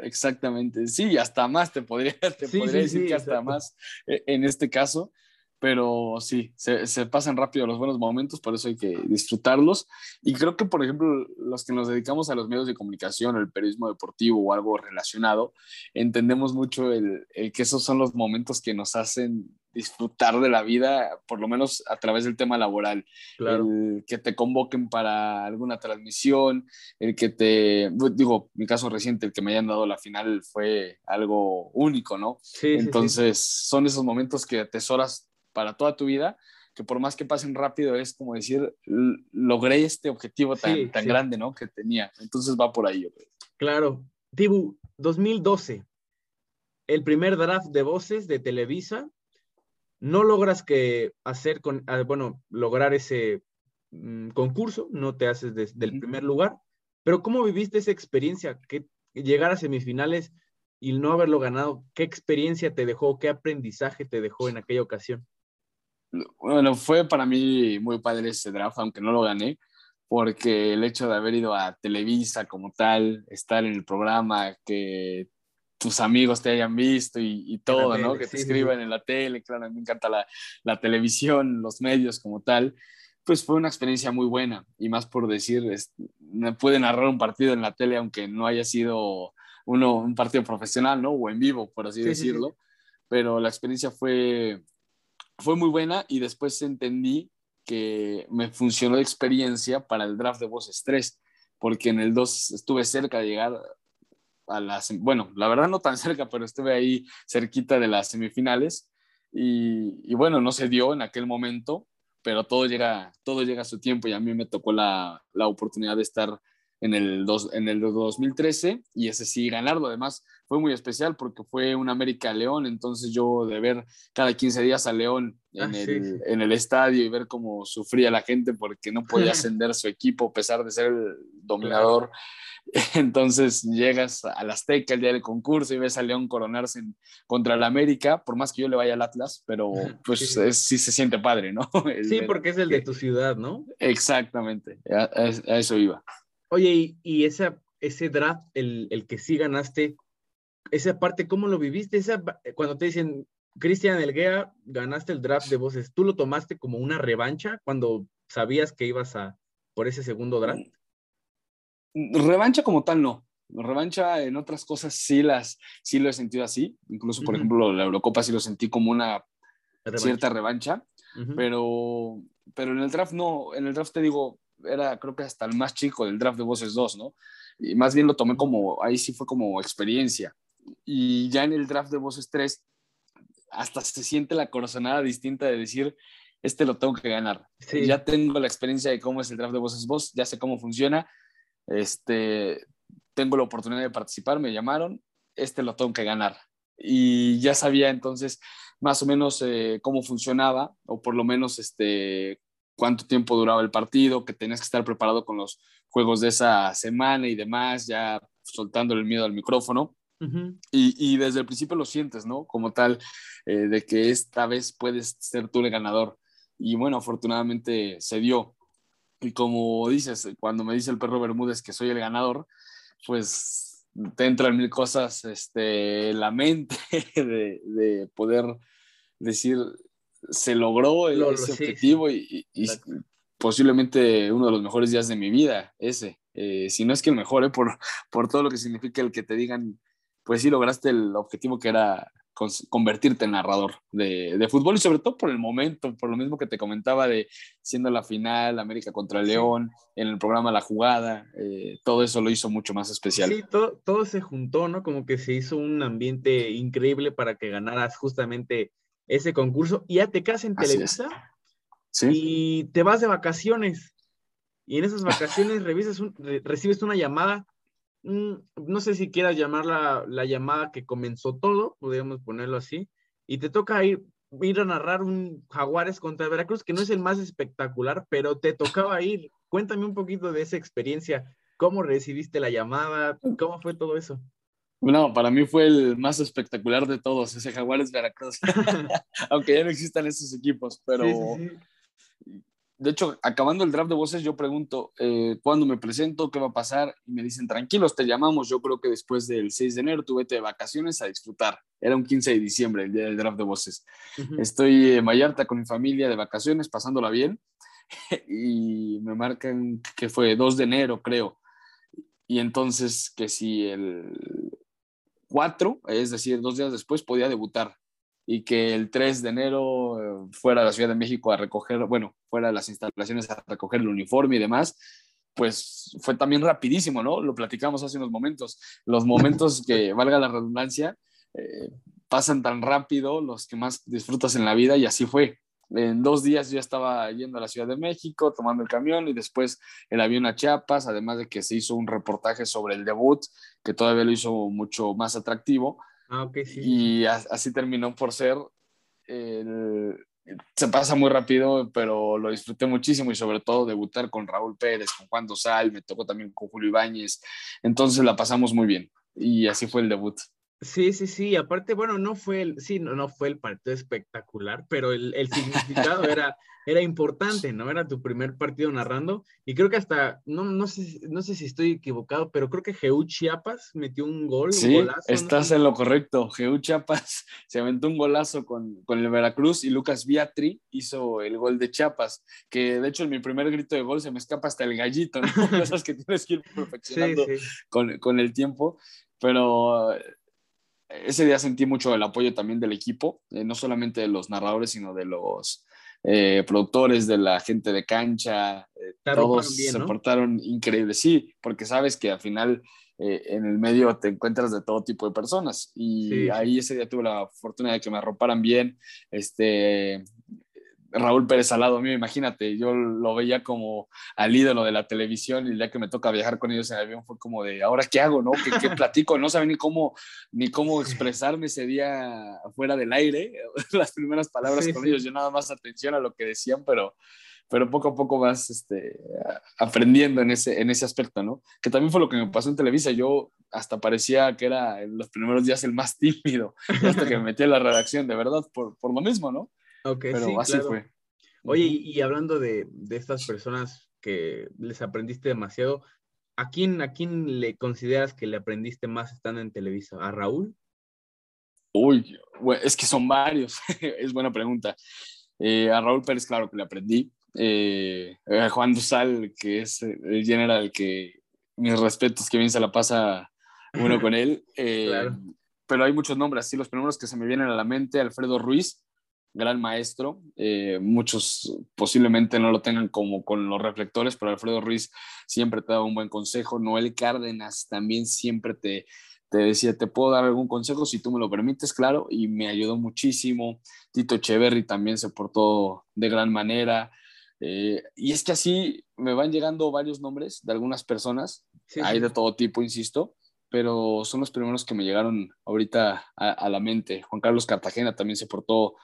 Exactamente, sí, hasta más te podría, te podría decir que hasta más eh, en este caso, pero sí, se, se, pasan rápido los buenos momentos, por eso hay que disfrutarlos. Y creo que, por ejemplo, los que nos dedicamos a los medios de comunicación, el periodismo deportivo o algo relacionado, entendemos mucho el, el que esos son los momentos que nos hacen disfrutar de la vida, por lo menos a través del tema laboral. El que te convoquen para alguna transmisión, el que te, digo, mi caso reciente, el que me hayan dado la final fue algo único, ¿no? Entonces, son esos momentos que atesoras para toda tu vida, que por más que pasen rápido, es como decir, logré este objetivo tan, tan grande, ¿no? Que tenía. Entonces va por ahí, Claro. Tibu, 2012, el primer draft de voces de Televisa no logras que hacer con, ah, bueno, lograr ese mm, concurso, no te haces desde el primer lugar, pero ¿cómo viviste esa experiencia? Que llegar a semifinales y no haberlo ganado, ¿qué experiencia te dejó, qué aprendizaje te dejó en aquella ocasión? Bueno, fue para mí muy padre ese draft, aunque no lo gané, porque el hecho de haber ido a Televisa como tal, estar en el programa, que tus amigos te hayan visto y, todo, ¿no? Que te escriban en la tele, claro, me encanta la, la, televisión, los medios como tal. pues fue una experiencia muy buena y más por decir, me puede narrar un partido en la tele aunque no haya sido uno, un partido profesional, ¿no? O en vivo, por así decirlo, pero la experiencia fue, fue muy buena y después entendí que me funcionó de experiencia para el draft de voces 3, porque en el 2 estuve cerca de llegar a las, bueno, la verdad no tan cerca, pero estuve ahí cerquita de las semifinales y, y bueno, no se dio en aquel momento, pero todo llega, todo llega a su tiempo y a mí me tocó la, la oportunidad de estar en el, dos, en el 2013 y ese sí ganarlo. Además, fue muy especial porque fue un América León, entonces yo de ver cada 15 días a León en, ah, el, en el estadio y ver cómo sufría la gente porque no podía ascender su equipo a pesar de ser el dominador. Entonces llegas al Azteca el día del concurso y ves a León coronarse contra el América, por más que yo le vaya al Atlas, pero pues sí, se siente padre, ¿no? sí, porque es el de tu ciudad, ¿no? Exactamente, a, eso iba. Oye, y, esa, ese draft, el, el, que sí ganaste, esa parte, ¿cómo lo viviste? Esa, cuando te dicen, Cristian Elguea, ganaste el draft de voces, ¿tú lo tomaste como una revancha cuando sabías que ibas a por ese segundo draft? Revancha como tal, no. Revancha en otras cosas sí las sí lo he sentido así. Incluso, por ejemplo, la Eurocopa sí lo sentí como una cierta revancha. pero, pero en el draft no. En el draft te digo, era creo que hasta el más chico del draft de Voces 2, ¿no? Y más bien lo tomé como, ahí sí fue como experiencia. Y ya en el draft de Voces 3, hasta se siente la corazonada distinta de decir, este lo tengo que ganar. Ya tengo la experiencia de cómo es el draft de Voces 2, ya sé cómo funciona este, tengo la oportunidad de participar, me llamaron, este lo tengo que ganar. Y ya sabía entonces más o menos eh, cómo funcionaba, o por lo menos este, cuánto tiempo duraba el partido, que tenías que estar preparado con los juegos de esa semana y demás, ya soltando el miedo al micrófono. Y, y, desde el principio lo sientes, ¿no? Como tal, eh, de que esta vez puedes ser tú el ganador. Y bueno, afortunadamente se dio. Y como dices, cuando me dice el perro Bermúdez que soy el ganador, pues te entran mil cosas este, la mente de, poder decir, se logró ese objetivo y, posiblemente uno de los mejores días de mi vida, ese. Eh, si no es que el mejor, eh, por, por todo lo que significa el que te digan, pues sí lograste el objetivo que era convertirte en narrador de, fútbol y sobre todo por el momento, por lo mismo que te comentaba de siendo la final, América contra León, en el programa La Jugada, eh, todo eso lo hizo mucho más especial. Sí, todo, todo se juntó, ¿no? Como que se hizo un ambiente increíble para que ganaras justamente ese concurso y ya te casas en Televisa y te vas de vacaciones y en esas vacaciones revisas recibes una llamada no sé si quieras llamarla la llamada que comenzó todo, podríamos ponerlo así, y te toca ir, ir a narrar un Jaguares contra Veracruz, que no es el más espectacular, pero te tocaba ir. Cuéntame un poquito de esa experiencia, cómo recibiste la llamada, cómo fue todo eso. No, para mí fue el más espectacular de todos, ese Jaguares Veracruz. Aunque ya no existan esos equipos, pero de hecho, acabando el draft de voces, yo pregunto, eh, ¿cuándo me presento? ¿Qué va a pasar? Y me dicen, tranquilos, te llamamos. Yo creo que después del 6 de enero tú vete de vacaciones a disfrutar. Era un 15 de diciembre, el día del draft de voces. Estoy en Vallarta con mi familia de vacaciones, pasándola bien. y me marcan que fue 2 de enero, creo. Y entonces que si el 4, es decir, dos días después, podía debutar y que el 3 de enero eh, fuera a la Ciudad de México a recoger, bueno, fuera a las instalaciones a recoger el uniforme y demás, pues fue también rapidísimo, ¿no? Lo platicamos hace unos momentos. Los momentos que, valga la redundancia, eh, pasan tan rápido, los que más disfrutas en la vida, y así fue. En dos días yo estaba yendo a la Ciudad de México, tomando el camión y después el avión a Chiapas, además de que se hizo un reportaje sobre el debut, que todavía lo hizo mucho más atractivo. Ah. Y así terminó por ser. se pasa muy rápido, pero lo disfruté muchísimo y sobre todo debutar con Raúl Pérez, con Juan Dosal, me tocó también con Julio Ibáñez. Entonces la pasamos muy bien y así fue el debut. Sí, sí, sí. Aparte, bueno, no fue el, sí, no, no fue el partido espectacular, pero el, el significado era, era importante, ¿no? Era tu primer partido narrando. Y creo que hasta, no, no, sé, no sé si estoy equivocado, pero creo que Geu Chiapas metió un gol. Sí, estás en lo correcto. Geu Chiapas se aventó un golazo con, con el Veracruz y Lucas Viatri hizo el gol de Chiapas, que de hecho en mi primer grito de gol se me escapa hasta el gallito, ¿no? Esas que tienes que ir perfeccionando Con, con el tiempo. Pero ese día sentí mucho el apoyo también del equipo, eh, no solamente de los narradores, sino de los eh, productores, de la gente de cancha, eh, todos se portaron increíbles, sí, porque sabes que al final en el medio te encuentras de todo tipo de personas y ahí ese día tuve la fortuna de que me arroparan bien, este, Raúl Pérez Salado, a mí imagínate, yo lo veía como al ídolo de la televisión y ya que me toca viajar con ellos en el avión fue como de, ¿ahora qué hago, no? ¿Qué, platico? No sabía ni cómo, ni cómo expresarme ese día fuera del aire, las primeras palabras con ellos, yo nada más atención a lo que decían, pero, pero poco a poco vas este, aprendiendo en ese, en ese aspecto, ¿no? Que también fue lo que me pasó en Televisa, yo hasta parecía que era en los primeros días el más tímido, hasta que me metí a la redacción, de verdad, por, por lo mismo, ¿no? Ok, Pero así fue. Oye, y, hablando de, estas personas que les aprendiste demasiado, ¿a quién, ¿a quién le consideras que le aprendiste más estando en Televisa? ¿A Raúl? Uy, es que son varios, es buena pregunta. Eh, a Raúl Pérez, claro que le aprendí. Eh, a Juan Dusal, que es el general que mis respetos, que bien se la pasa uno con él. Eh, pero hay muchos nombres, así los primeros que se me vienen a la mente, Alfredo Ruiz, gran maestro. Eh, muchos posiblemente no lo tengan como con los reflectores, pero Alfredo Ruiz siempre te da un buen consejo. Noel Cárdenas también siempre te, te decía, te puedo dar algún consejo si tú me lo permites, claro, y me ayudó muchísimo. Tito Echeverry también se portó de gran manera. Eh, y es que así me van llegando varios nombres de algunas personas, hay de todo tipo, insisto, pero son los primeros que me llegaron ahorita a, a la mente. Juan Carlos Cartagena también se portó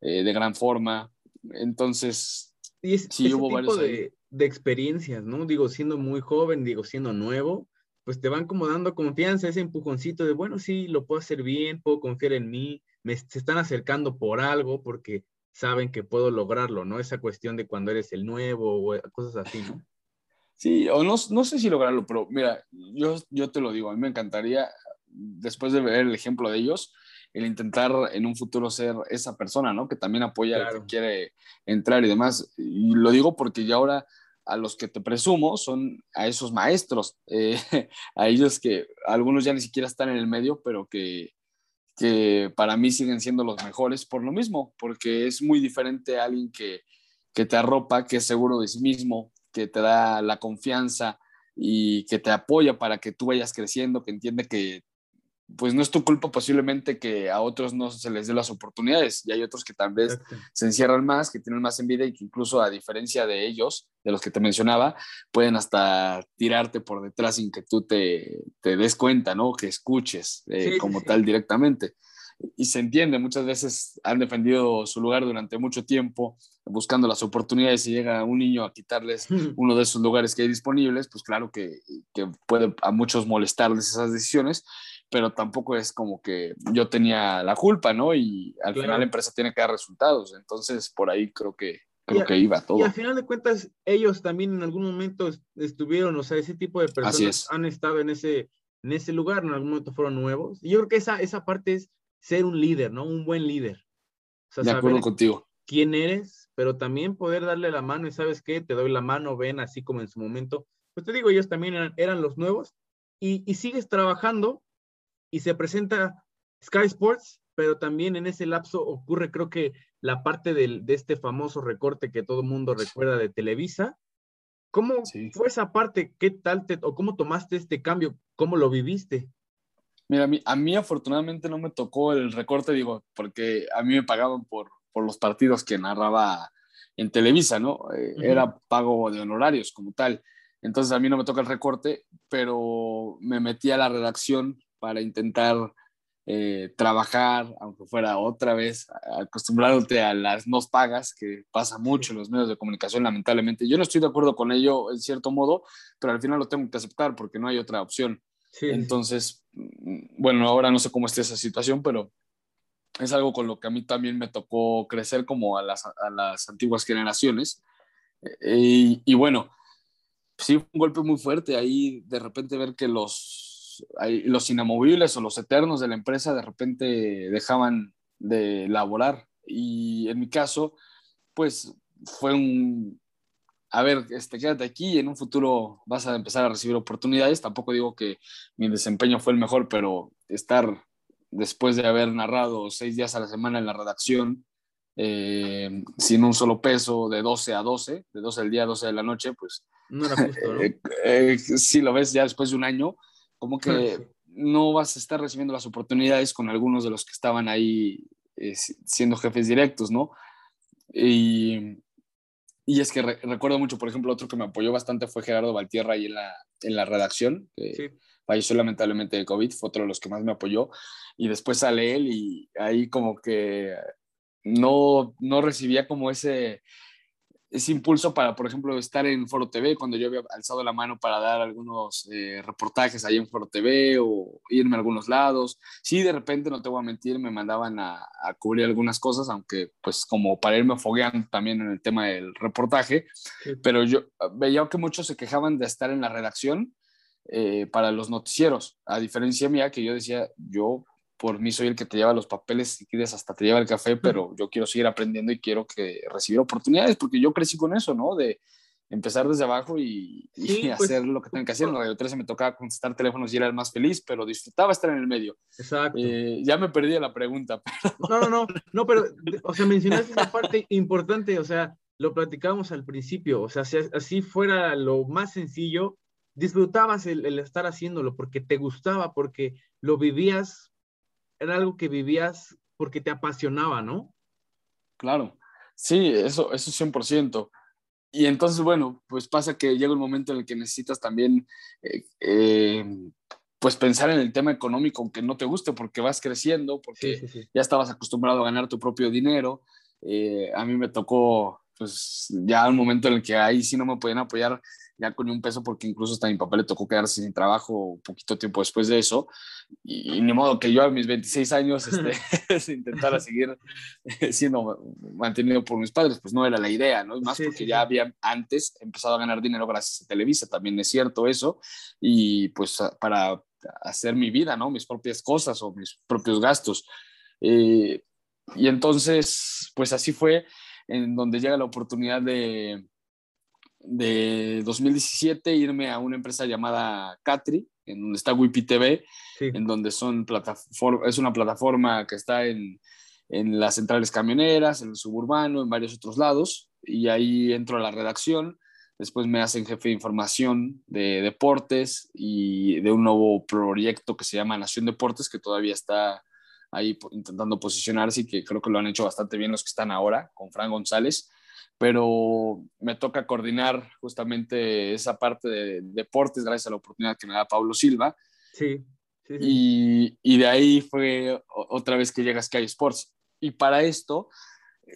eh, de gran forma. Entonces, y sí hubo tipo de, de, experiencias, ¿no? Digo, siendo muy joven, digo, siendo nuevo, pues te van como dando confianza, ese empujoncito de, bueno, sí, lo puedo hacer bien, puedo confiar en mí, me, se están acercando por algo porque saben que puedo lograrlo, ¿no? Esa cuestión de cuando eres el nuevo o cosas así, ¿no? Sí, o no, no sé si lograrlo, pero mira, yo, yo te lo digo, a mí me encantaría, después de ver el ejemplo de ellos, el intentar en un futuro ser esa persona, ¿no? Que también apoya al que quiere entrar y demás. Y lo digo porque ya ahora a los que te presumo son a esos maestros, eh, a ellos que algunos ya ni siquiera están en el medio, pero que, que para mí siguen siendo los mejores por lo mismo, porque es muy diferente a alguien que, que te arropa, que es seguro de sí mismo, que te da la confianza y que te apoya para que tú vayas creciendo, que entiende que pues no es tu culpa posiblemente que a otros no se les dé las oportunidades y hay otros que tal vez se encierran más, que tienen más envidia y que incluso a diferencia de ellos, de los que te mencionaba, pueden hasta tirarte por detrás sin que tú te, te des cuenta, ¿no? Que escuches eh, como tal directamente. Y se entiende, muchas veces han defendido su lugar durante mucho tiempo, buscando las oportunidades y llega un niño a quitarles uno de esos lugares que hay disponibles, pues claro que, que puede a muchos molestarles esas decisiones, pero tampoco es como que yo tenía la culpa, ¿no? Y al final la empresa tiene que dar resultados, entonces por ahí creo que creo que iba todo. Y al final de cuentas ellos también en algún momento estuvieron, o sea, ese tipo de personas han estado en ese en ese lugar, en algún momento fueron nuevos. Y yo creo que esa esa parte es ser un líder, ¿no? Un buen líder. O sea, de acuerdo contigo. Quién eres, pero también poder darle la mano y sabes qué, te doy la mano, ven así como en su momento. Pues te digo, ellos también eran, eran los nuevos y, y sigues trabajando y se presenta Sky Sports, pero también en ese lapso ocurre creo que la parte del, de este famoso recorte que todo el mundo recuerda de Televisa. ¿Cómo fue esa parte? ¿Qué tal te, o cómo tomaste este cambio? ¿Cómo lo viviste? Mira, a mí, a mí afortunadamente no me tocó el recorte, digo, porque a mí me pagaban por, por los partidos que narraba en Televisa, ¿no? Eh, era pago de honorarios como tal. Entonces a mí no me toca el recorte, pero me metí a la redacción para intentar eh, trabajar, aunque fuera otra vez, acostumbrándote a las no pagas, que pasa mucho en los medios de comunicación, lamentablemente. Yo no estoy de acuerdo con ello en cierto modo, pero al final lo tengo que aceptar porque no hay otra opción. Entonces bueno, ahora no sé cómo está esa situación, pero es algo con lo que a mí también me tocó crecer como a las, a las antiguas generaciones. Y, y, bueno, sí, un golpe muy fuerte ahí de repente ver que los, los inamovibles o los eternos de la empresa de repente dejaban de laborar. Y en mi caso, pues fue un, a ver, este, quédate aquí y en un futuro vas a empezar a recibir oportunidades. Tampoco digo que mi desempeño fue el mejor, pero estar después de haber narrado seis días a la semana en la redacción, eh, sin un solo peso, de 12 a 12, de 12 del día a 12 de la noche, pues... No era justo, ¿no? Eh, eh, si lo ves ya después de un año, como que no vas a estar recibiendo las oportunidades con algunos de los que estaban ahí siendo jefes directos, ¿no? Y, y es que recuerdo mucho, por ejemplo, otro que me apoyó bastante fue Gerardo Valtierra ahí en la, en la redacción, que falleció lamentablemente de COVID, fue otro de los que más me apoyó. Y después sale él y ahí como que no, no recibía como ese, ese impulso para, por ejemplo, estar en Foro TV cuando yo había alzado la mano para dar algunos eh, reportajes ahí en Foro TV o irme a algunos lados. Sí, de repente, no te voy a mentir, me mandaban a, cubrir algunas cosas, aunque pues como para irme fogueando también en el tema del reportaje, pero yo veía que muchos se quejaban de estar en la redacción eh, para los noticieros, a diferencia mía que yo decía, yo por mí soy el que te lleva los papeles, si quieres hasta te lleva el café, pero yo quiero seguir aprendiendo y quiero que recibir oportunidades, porque yo crecí con eso, ¿no? De empezar desde abajo y, pues, hacer lo que tengo que hacer. En Radio 13 me tocaba contestar teléfonos y era el más feliz, pero disfrutaba estar en el medio. Exacto. Eh, ya me perdí la pregunta. No, no, no, no, pero, o sea, mencionaste una parte importante, o sea, lo platicábamos al principio, o sea, si así fuera lo más sencillo, disfrutabas el, el estar haciéndolo porque te gustaba, porque lo vivías era algo que vivías porque te apasionaba, ¿no? Claro, sí, eso, eso 100%. Y entonces, bueno, pues pasa que llega un momento en el que necesitas también, eh, eh, pues pensar en el tema económico, aunque no te guste, porque vas creciendo, porque ya estabas acostumbrado a ganar tu propio dinero. Eh, a mí me tocó, pues ya un momento en el que ahí sí no me podían apoyar ya con un peso, porque incluso hasta a mi papá le tocó quedarse sin trabajo poquito tiempo después de eso. Y, ni modo que yo a mis 26 años este, intentara seguir siendo mantenido por mis padres, pues no era la idea, ¿no? más porque ya había antes empezado a ganar dinero gracias a Televisa, también es cierto eso, y pues para hacer mi vida, ¿no? Mis propias cosas o mis propios gastos. Eh, y entonces, pues así fue en donde llega la oportunidad de, de 2017 irme a una empresa llamada Catri, en donde está Wipi TV, en donde son es una plataforma que está en, en, las centrales camioneras, en el suburbano, en varios otros lados, y ahí entro a la redacción. Después me hacen jefe de información de deportes y de un nuevo proyecto que se llama Nación Deportes, que todavía está ahí intentando posicionarse y que creo que lo han hecho bastante bien los que están ahora, con Fran González pero me toca coordinar justamente esa parte de deportes gracias a la oportunidad que me da Pablo Silva. Sí. Y, y, de ahí fue otra vez que llega Sky Sports. Y para esto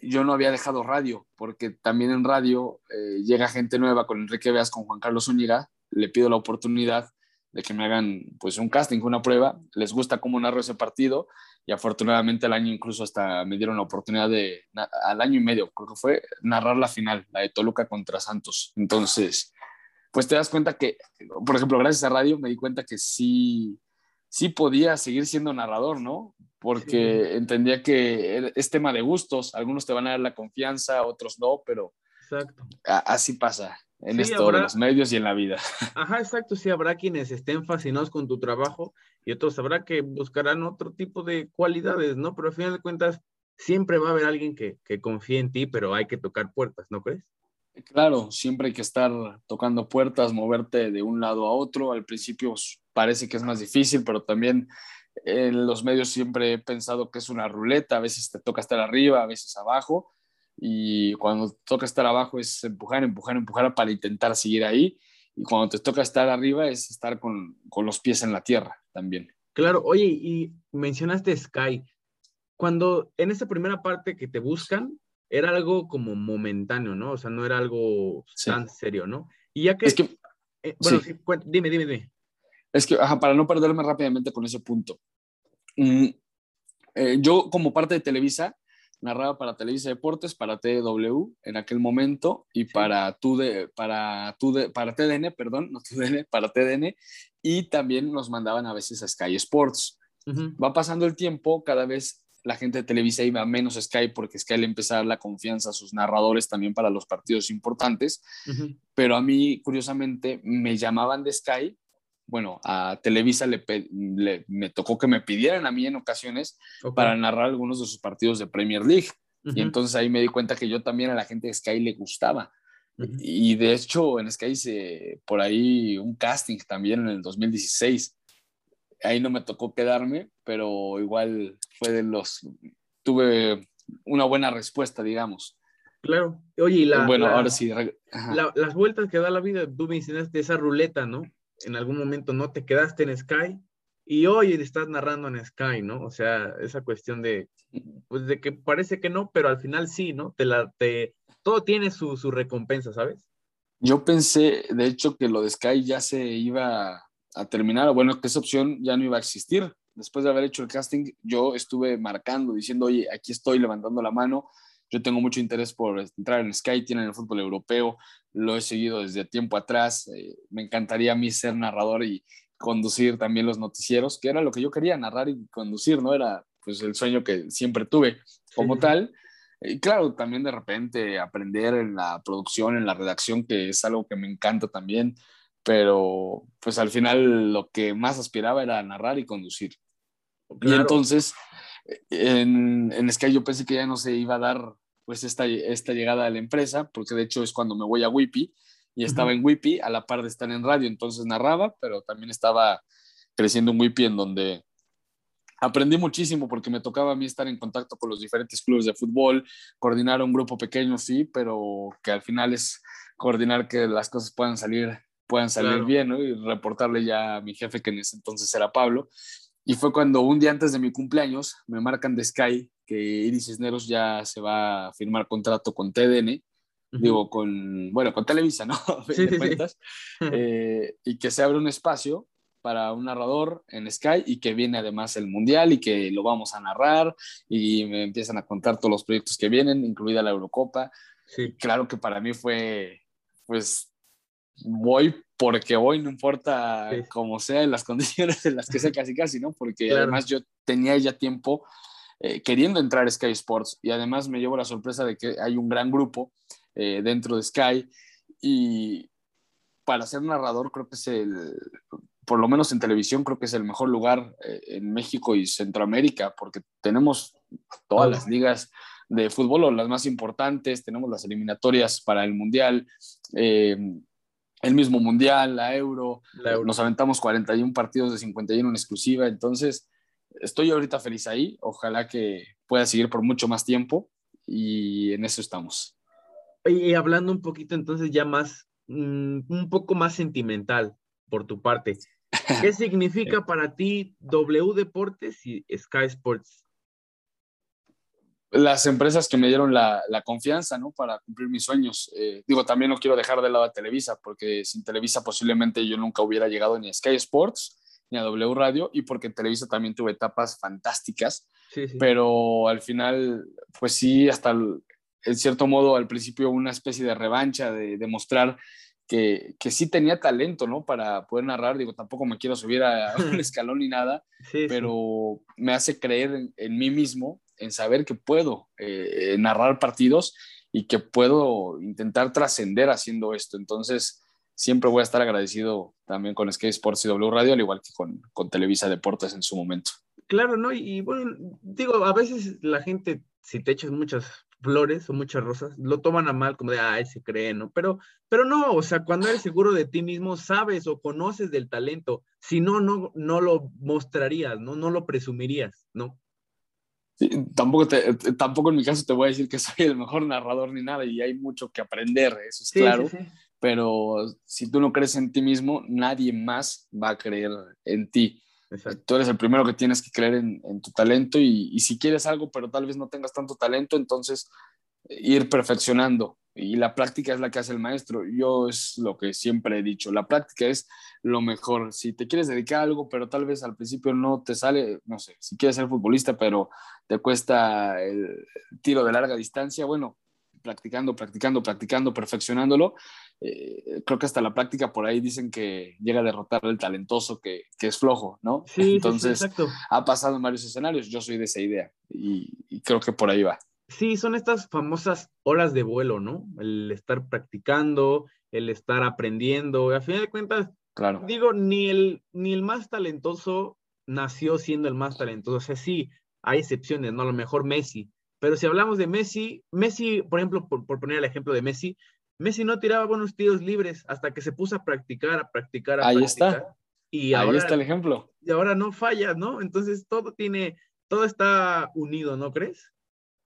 yo no había dejado radio, porque también en radio eh, llega gente nueva con Enrique Veas, con Juan Carlos Zúñiga, le pido la oportunidad de que me hagan pues un casting, una prueba, les gusta cómo narro ese partido y afortunadamente al año incluso hasta me dieron la oportunidad de, al año y medio, creo que fue, narrar la final, la de Toluca contra Santos. Entonces, pues te das cuenta que, por ejemplo, gracias a radio me di cuenta que sí, sí podía seguir siendo narrador, ¿no? Porque entendía que es tema de gustos, algunos te van a dar la confianza, otros no, pero Exacto. así pasa en esto de los medios y en la vida. Ajá, exacto, sí, habrá quienes estén fascinados con tu trabajo y otros habrá que buscarán otro tipo de cualidades, ¿no? Pero al final de cuentas, siempre va a haber alguien que, que confíe en ti, pero hay que tocar puertas, ¿no crees? Claro, siempre hay que estar tocando puertas, moverte de un lado a otro. Al principio parece que es más difícil, pero también en los medios siempre he pensado que es una ruleta. A veces te toca estar arriba, a veces abajo y cuando toca estar abajo es empujar, empujar, empujar para intentar seguir ahí y cuando te toca estar arriba es estar con, con los pies en la tierra también. Claro, oye, y mencionaste Sky. Cuando en esa primera parte que te buscan, era algo como momentáneo, ¿no? O sea, no era algo tan serio, ¿no? Y ya que... Es que eh, bueno, sí. dime, dime, dime. Es que, para no perderme rápidamente con ese punto. Mm, eh, yo, como parte de Televisa, narraba para Televisa Deportes, para TW en aquel momento y para, tu de, para, para TDN, perdón, no TUDN, para TDN, y también nos mandaban a veces a Sky Sports. Va pasando el tiempo, cada vez la gente de Televisa iba menos a Sky porque Sky le empezaba a dar la confianza a sus narradores también para los partidos importantes, pero a mí, curiosamente, me llamaban de Sky bueno, a Televisa le, me tocó que me pidieran a mí en ocasiones para narrar algunos de sus partidos de Premier League. Y entonces ahí me di cuenta que yo también a la gente de Sky le gustaba. Y de hecho en Sky hice por ahí un casting también en el 2016. Ahí no me tocó quedarme, pero igual fue de los... Tuve una buena respuesta, digamos. Claro. Oye, y la, bueno, ahora sí. las vueltas que da la vida, tú mencionaste esa ruleta, ¿no? En algún momento no te quedaste en Sky y hoy estás narrando en Sky, ¿no? O sea, esa cuestión de, pues de que parece que no, pero al final sí, ¿no? Te la, te, todo tiene su, su recompensa, ¿sabes? Yo pensé, de hecho, que lo de Sky ya se iba a terminar, bueno, que esa opción ya no iba a existir. Después de haber hecho el casting, yo estuve marcando, diciendo, oye, aquí estoy levantando la mano, yo tengo mucho interés por entrar en Sky, tienen el fútbol europeo, lo he seguido desde tiempo atrás. Eh, me encantaría a mí ser narrador y conducir también los noticieros, que era lo que yo quería, narrar y conducir, ¿no? Era pues el sueño que siempre tuve como tal. Y claro, también de repente aprender en la producción, en la redacción, que es algo que me encanta también, pero pues al final lo que más aspiraba era narrar y conducir. Y entonces en, en Sky yo pensé que ya no se iba a dar pues esta, esta llegada a la empresa, porque de hecho es cuando me voy a Wipi y estaba en Wipi a la par de estar en radio, entonces narraba, pero también estaba creciendo en Wipi en donde aprendí muchísimo porque me tocaba a mí estar en contacto con los diferentes clubes de fútbol, coordinar un grupo pequeño, sí, pero que al final es coordinar que las cosas puedan salir, puedan salir bien, ¿no? Y reportarle ya a mi jefe, que en ese entonces era Pablo. Y fue cuando un día antes de mi cumpleaños me marcan de Sky que Iris Cisneros ya se va a firmar contrato con TDN, digo, con, bueno, con Televisa, ¿no? Sí, eh, y que se abre un espacio para un narrador en Sky y que viene además el Mundial y que lo vamos a narrar y me empiezan a contar todos los proyectos que vienen, incluida la Eurocopa. Sí. Claro que para mí fue, pues, voy porque voy, no importa cómo sea, en las condiciones en las que sea casi casi, ¿no? Porque además yo tenía ya tiempo eh, queriendo entrar a Sky Sports y además me llevo la sorpresa de que hay un gran grupo eh, dentro de Sky y para ser narrador creo que es el, por lo menos en televisión creo que es el mejor lugar eh, en México y Centroamérica porque tenemos todas las ligas de fútbol o las más importantes, tenemos las eliminatorias para el Mundial, el mismo Mundial, la Euro, la Euro, nos aventamos 41 partidos de 51 en exclusiva, entonces estoy ahorita feliz ahí, ojalá que pueda seguir por mucho más tiempo y en eso estamos. Y hablando un poquito entonces ya más, mm, un poco más sentimental por tu parte, ¿qué significa para ti W Deportes y Sky Sports? Las empresas que me dieron la, confianza, ¿no? Para cumplir mis sueños. Eh, digo, también no quiero dejar de lado a Televisa, porque sin Televisa posiblemente yo nunca hubiera llegado ni a Sky Sports ni a W Radio y porque en Televisa también tuve etapas fantásticas, pero al final, pues sí, hasta en cierto modo al principio una especie de revancha, de demostrar que, que, sí tenía talento, ¿no? Para poder narrar, digo, tampoco me quiero subir a un escalón ni nada, pero me hace creer en, mí mismo, en saber que puedo eh, narrar partidos y que puedo intentar trascender haciendo esto. Entonces, siempre voy a estar agradecido también con Sky Sports y W Radio, al igual que con, con Televisa Deportes en su momento. Claro, ¿no? Y, bueno, digo, a veces la gente, si te echas muchas flores o muchas rosas, lo toman a mal como de, ay, se cree, ¿no? Pero, pero no, o sea, cuando eres seguro de ti mismo, sabes o conoces del talento, si no, no, no lo mostrarías, ¿no? No lo presumirías, ¿no? Sí, tampoco, te, tampoco en mi caso te voy a decir que soy el mejor narrador ni nada y hay mucho que aprender, eso es claro. Sí, pero si tú no crees en ti mismo, nadie más va a creer en ti. Tú eres el primero que tienes que creer en, tu talento y, si quieres algo, pero tal vez no tengas tanto talento, entonces eh, ir perfeccionando y la práctica es la que hace el maestro. Yo es lo que siempre he dicho, la práctica es lo mejor. Si te quieres dedicar a algo, pero tal vez al principio no te sale, no sé, si quieres ser futbolista, pero te cuesta el tiro de larga distancia, bueno, practicando, practicando, practicando, perfeccionándolo, eh, creo que hasta la práctica por ahí dicen que llega a derrotar al talentoso que, que es flojo, ¿no? Sí, Entonces, sí, exacto. ha pasado en varios escenarios, yo soy de esa idea y, y creo que por ahí va. Sí, son estas famosas horas de vuelo, ¿no? El estar practicando, el estar aprendiendo. A fin de cuentas, Claro. digo, ni el, ni el más talentoso nació siendo el más talentoso. O sea, sí, hay excepciones, ¿no? A lo mejor Messi. Pero si hablamos de Messi, Messi, por ejemplo, por, por poner el ejemplo de Messi, Messi no tiraba buenos tiros libres hasta que se puso a practicar, a practicar, a Ahí practicar. está. Y Ahí ahora, está el ejemplo. y ahora no falla, ¿no? Entonces todo tiene, todo está unido, ¿no crees?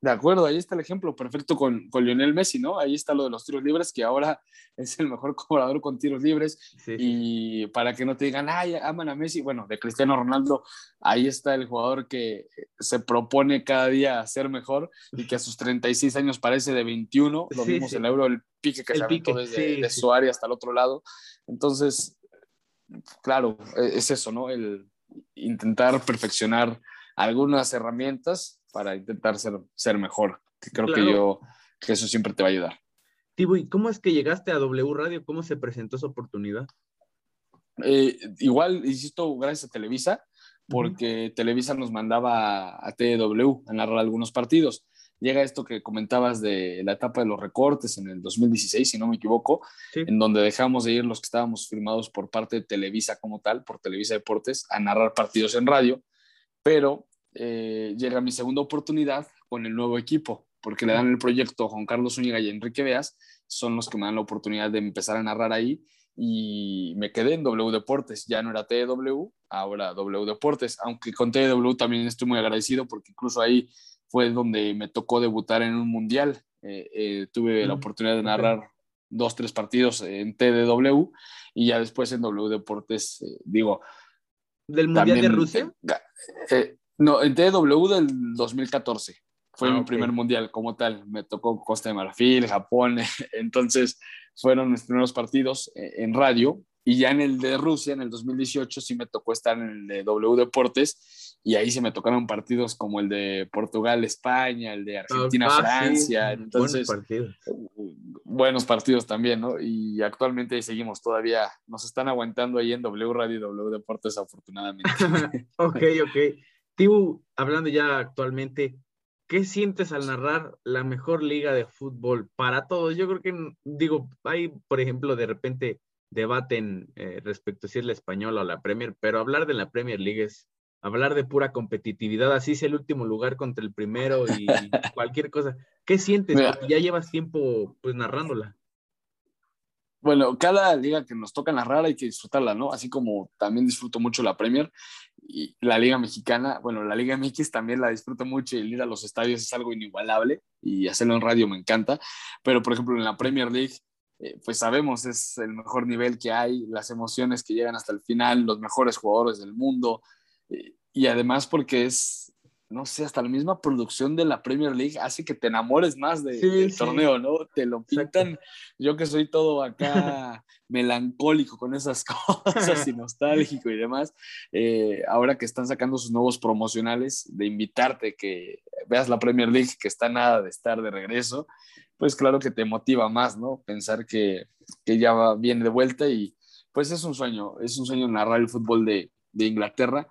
De acuerdo, ahí está el ejemplo perfecto con, con Lionel Messi, ¿no? Ahí está lo de los tiros libres, que ahora es el mejor cobrador con tiros libres. Sí. Y para que no te digan, ay, aman a Messi, bueno, de Cristiano Ronaldo, ahí está el jugador que se propone cada día ser mejor y que a sus 36 años parece de 21. Lo vimos sí. en el Euro, el pique que El se aventó pique, desde sí, de su área hasta el otro lado. Entonces, claro, e- es eso, ¿no? El intentar perfeccionar algunas herramientas para intentar ser, ser mejor, que creo que Claro. yo, que eso siempre te va a ayudar. Tibu, ¿y cómo es que llegaste a W Radio? ¿Cómo se presentó esa oportunidad? Eh, igual, insisto, gracias a Televisa, porque Televisa nos mandaba a TW a narrar algunos partidos. Llega esto que comentabas de la etapa de los recortes en el 2016, si no me equivoco, Sí. en donde dejamos de ir los que estábamos firmados por parte de Televisa como tal, por Televisa Deportes, a narrar partidos en radio, pero eh, llega mi segunda oportunidad con el nuevo equipo, porque le dan el proyecto a Juan Carlos Zúñiga y Enrique Veas, son los que me dan la oportunidad de empezar a narrar ahí y me quedé en W Deportes, ya no era TW, ahora W Deportes, aunque con TW también estoy muy agradecido porque incluso ahí fue donde me tocó debutar en un mundial, Eh, eh, tuve la Mm, oportunidad de narrar dos, tres partidos en TDW y ya después en W Deportes, eh, digo, ¿Del Mundial de también, Rusia? No, en TW del 2014. Fue Ah, mi primer mundial como tal. Me tocó Costa de Marfil, Japón. Entonces fueron mis primeros partidos eh, en radio. Y ya en el de Rusia, en el 2018, sí me tocó estar en el de W Deportes. Y ahí sí me tocaron partidos como el de Portugal, España, el de Argentina, Ah, sí, Francia. buenos Entonces, partidos. buenos partidos también, ¿no? Y actualmente seguimos todavía, nos están aguantando ahí en W Radio y W Deportes, afortunadamente. ok, ok. Tibu, hablando ya actualmente, ¿qué sientes al narrar la mejor liga de fútbol para todos? Yo creo que, digo, hay, por ejemplo, de repente debaten eh, respecto a si es la española o la Premier, pero hablar de la Premier League es hablar de pura competitividad, así es el último lugar contra el primero y cualquier cosa. ¿Qué sientes? Mira. Ya llevas tiempo pues narrándola. Bueno, cada liga que nos toca narrar hay que disfrutarla, ¿no? Así como también disfruto mucho la Premier y la Liga Mexicana, bueno, la Liga MX también la disfruto mucho y el ir a los estadios es algo inigualable y hacerlo en radio me encanta, pero por ejemplo en la Premier League, eh, pues sabemos, es el mejor nivel que hay, las emociones que llegan hasta el final, los mejores jugadores del mundo eh, y además porque es, no sé, hasta la misma producción de la Premier League hace que te enamores más de- Sí, del sí. torneo, ¿no? Te lo pintan yo que soy todo acá melancólico con esas cosas y nostálgico y demás, eh, ahora que están sacando sus nuevos promocionales, de invitarte que veas la Premier League, que está nada de estar de regreso, pues claro que te motiva más, ¿no? Pensar que, que ya va, viene de vuelta y pues es un sueño, es un sueño narrar el fútbol de, de Inglaterra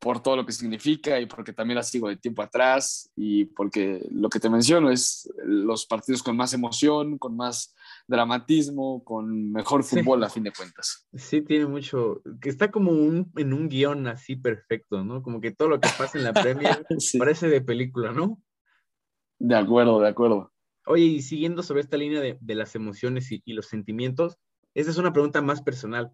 por todo lo que significa y porque también la sigo de tiempo atrás y porque lo que te menciono es los partidos con más emoción, con más dramatismo, con mejor Sí. fútbol a fin de cuentas. Sí, tiene mucho, que está como un, en un guion así perfecto, ¿no? Como que todo lo que pasa en la Premier Sí. parece de película, ¿no? De acuerdo, de acuerdo. Oye, y siguiendo sobre esta línea de, de las emociones y, y los sentimientos, esta es una pregunta más personal.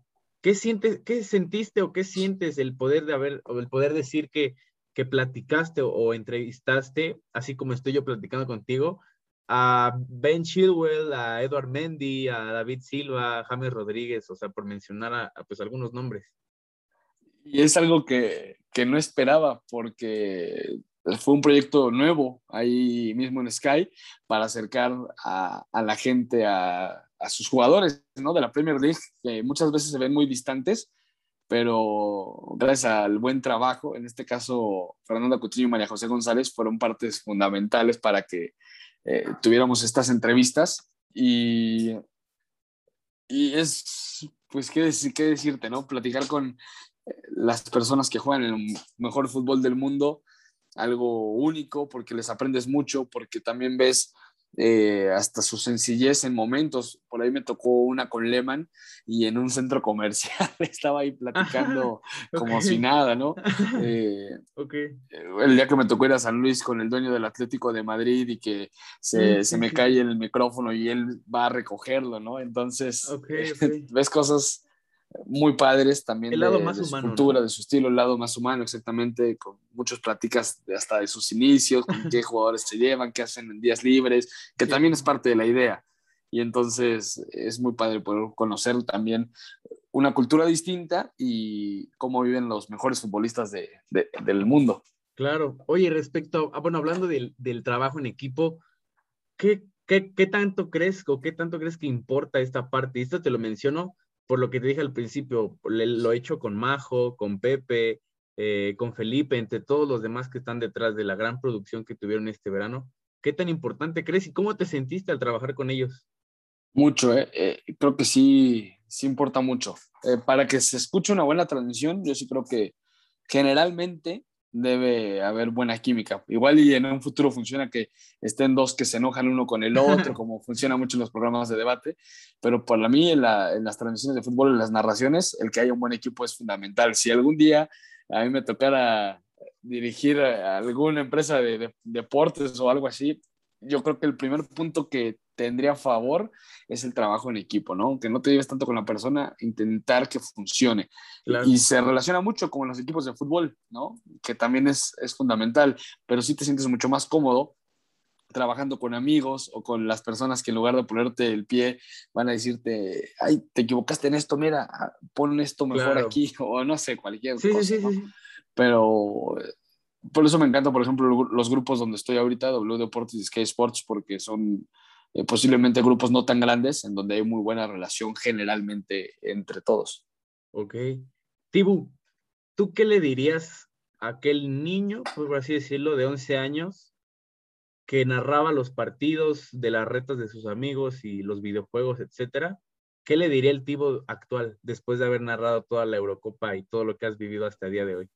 ¿Qué sientes, qué sentiste o qué sientes el poder de haber, o el poder decir que, que platicaste o, o entrevistaste, así como estoy yo platicando contigo, a Ben Chilwell, a Edward Mendy, a David Silva, a James Rodríguez, o sea, por mencionar a, a, pues algunos nombres? Y es algo que, que no esperaba porque fue un proyecto nuevo ahí mismo en Sky para acercar a, la gente a, sus jugadores ¿no? de la Premier League, que muchas veces se ven muy distantes, pero gracias al buen trabajo, en este caso Fernando Coutinho y María José González fueron partes fundamentales para que eh, tuviéramos estas entrevistas y, y es, pues, ¿qué, qué decirte, no? Platicar con eh, las personas que juegan el mejor fútbol del mundo, algo único, porque les aprendes mucho, porque también ves eh, hasta su sencillez en momentos. Por ahí me tocó una con Lehman y en un centro comercial estaba ahí platicando como si nada, ¿no? Eh, el día que me tocó ir a San Luis con el dueño del Atlético de Madrid y que se, se me cae el micrófono y él va a recogerlo, ¿no? Entonces, ves cosas muy padres también el lado de, más de su cultura, de su estilo, el lado más humano, exactamente, con muchas pláticas hasta de sus inicios, con qué jugadores se llevan, qué hacen en días libres, que también es parte de la idea. Y entonces es muy padre poder conocer también una cultura distinta y cómo viven los mejores futbolistas de, del mundo. Claro. Oye, respecto, a, bueno, hablando del, del trabajo en equipo, ¿qué, ¿qué, qué, tanto crees o qué tanto crees que importa esta parte? Esto te lo menciono por lo que te dije al principio, lo he hecho con Majo, con Pepe, eh, con Felipe, entre todos los demás que están detrás de la gran producción que tuvieron este verano. ¿Qué tan importante crees y cómo te sentiste al trabajar con ellos? Mucho, eh, eh creo que sí, sí importa mucho. Eh, para que se escuche una buena transmisión, yo sí creo que generalmente debe haber buena química. Igual y en un futuro funciona que estén dos que se enojan uno con el otro, como funciona mucho en los programas de debate, pero para mí en, las transmisiones de fútbol, en las narraciones, el que haya un buen equipo es fundamental. Si algún día a mí me tocara dirigir alguna empresa de deportes o algo así, yo creo que el primer punto que tendría a favor es el trabajo en equipo, ¿no? Que no te lleves tanto con la persona, intentar que funcione. Y se relaciona mucho con los equipos de fútbol, ¿no? Que también es, es fundamental, pero sí te sientes mucho más cómodo trabajando con amigos o con las personas que en lugar de ponerte el pie van a decirte, ay, te equivocaste en esto, mira, ah, pon esto mejor aquí, o no sé, cualquier cosa. Sí, sí, sí. Pero por eso me encanta, por ejemplo, los grupos donde estoy ahorita, W Deportes y Sky Sports, porque son eh, posiblemente grupos no tan grandes, en donde hay muy buena relación generalmente entre todos. Ok. Tibu, ¿tú qué le dirías a aquel niño, por así decirlo, de 11 años, que narraba los partidos de las retas de sus amigos y los videojuegos, etcétera? ¿Qué le diría el Tibu actual después de haber narrado toda la Eurocopa y todo lo que has vivido hasta el día de hoy?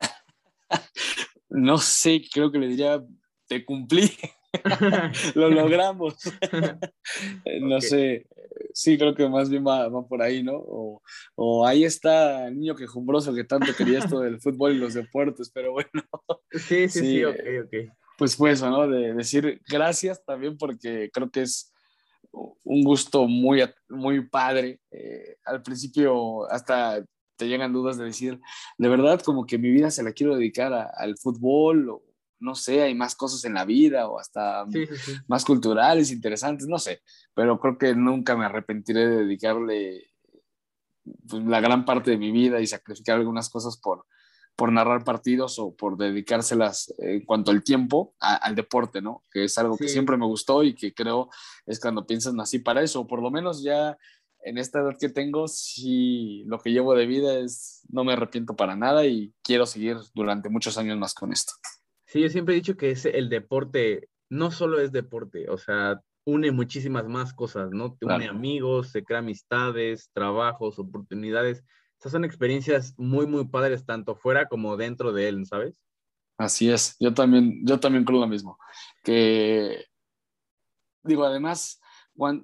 no sé, creo que le diría, te cumplí, lo logramos. no sé, sí, creo que más bien va, por ahí, ¿no? O, ahí está el niño quejumbroso que tanto quería esto del fútbol y los deportes, pero bueno. Sí, sí, sí, ok, ok. Pues fue eso, ¿no? De decir gracias también porque creo que es un gusto muy, muy padre. Eh, al principio hasta te llegan dudas de decir, de verdad, como que mi vida se la quiero dedicar al fútbol, o no sé, hay más cosas en la vida, o hasta más culturales, interesantes, no sé, pero creo que nunca me arrepentiré de dedicarle pues, la gran parte de mi vida y sacrificar algunas cosas por, por narrar partidos o por dedicárselas en cuanto al tiempo al deporte, ¿no? Que es algo que siempre me gustó y que creo es cuando piensas así para eso, o por lo menos ya en esta edad que tengo, sí, lo que llevo de vida es, no me arrepiento para nada y quiero seguir durante muchos años más con esto. Sí, yo siempre he dicho que es el deporte no solo es deporte, o sea, une muchísimas más cosas, ¿no? Te une amigos, se crea amistades, trabajos, oportunidades. Esas son experiencias muy, muy padres, tanto fuera como dentro de él, ¿sabes? Así es, yo también, yo también creo lo mismo. Que, digo, además,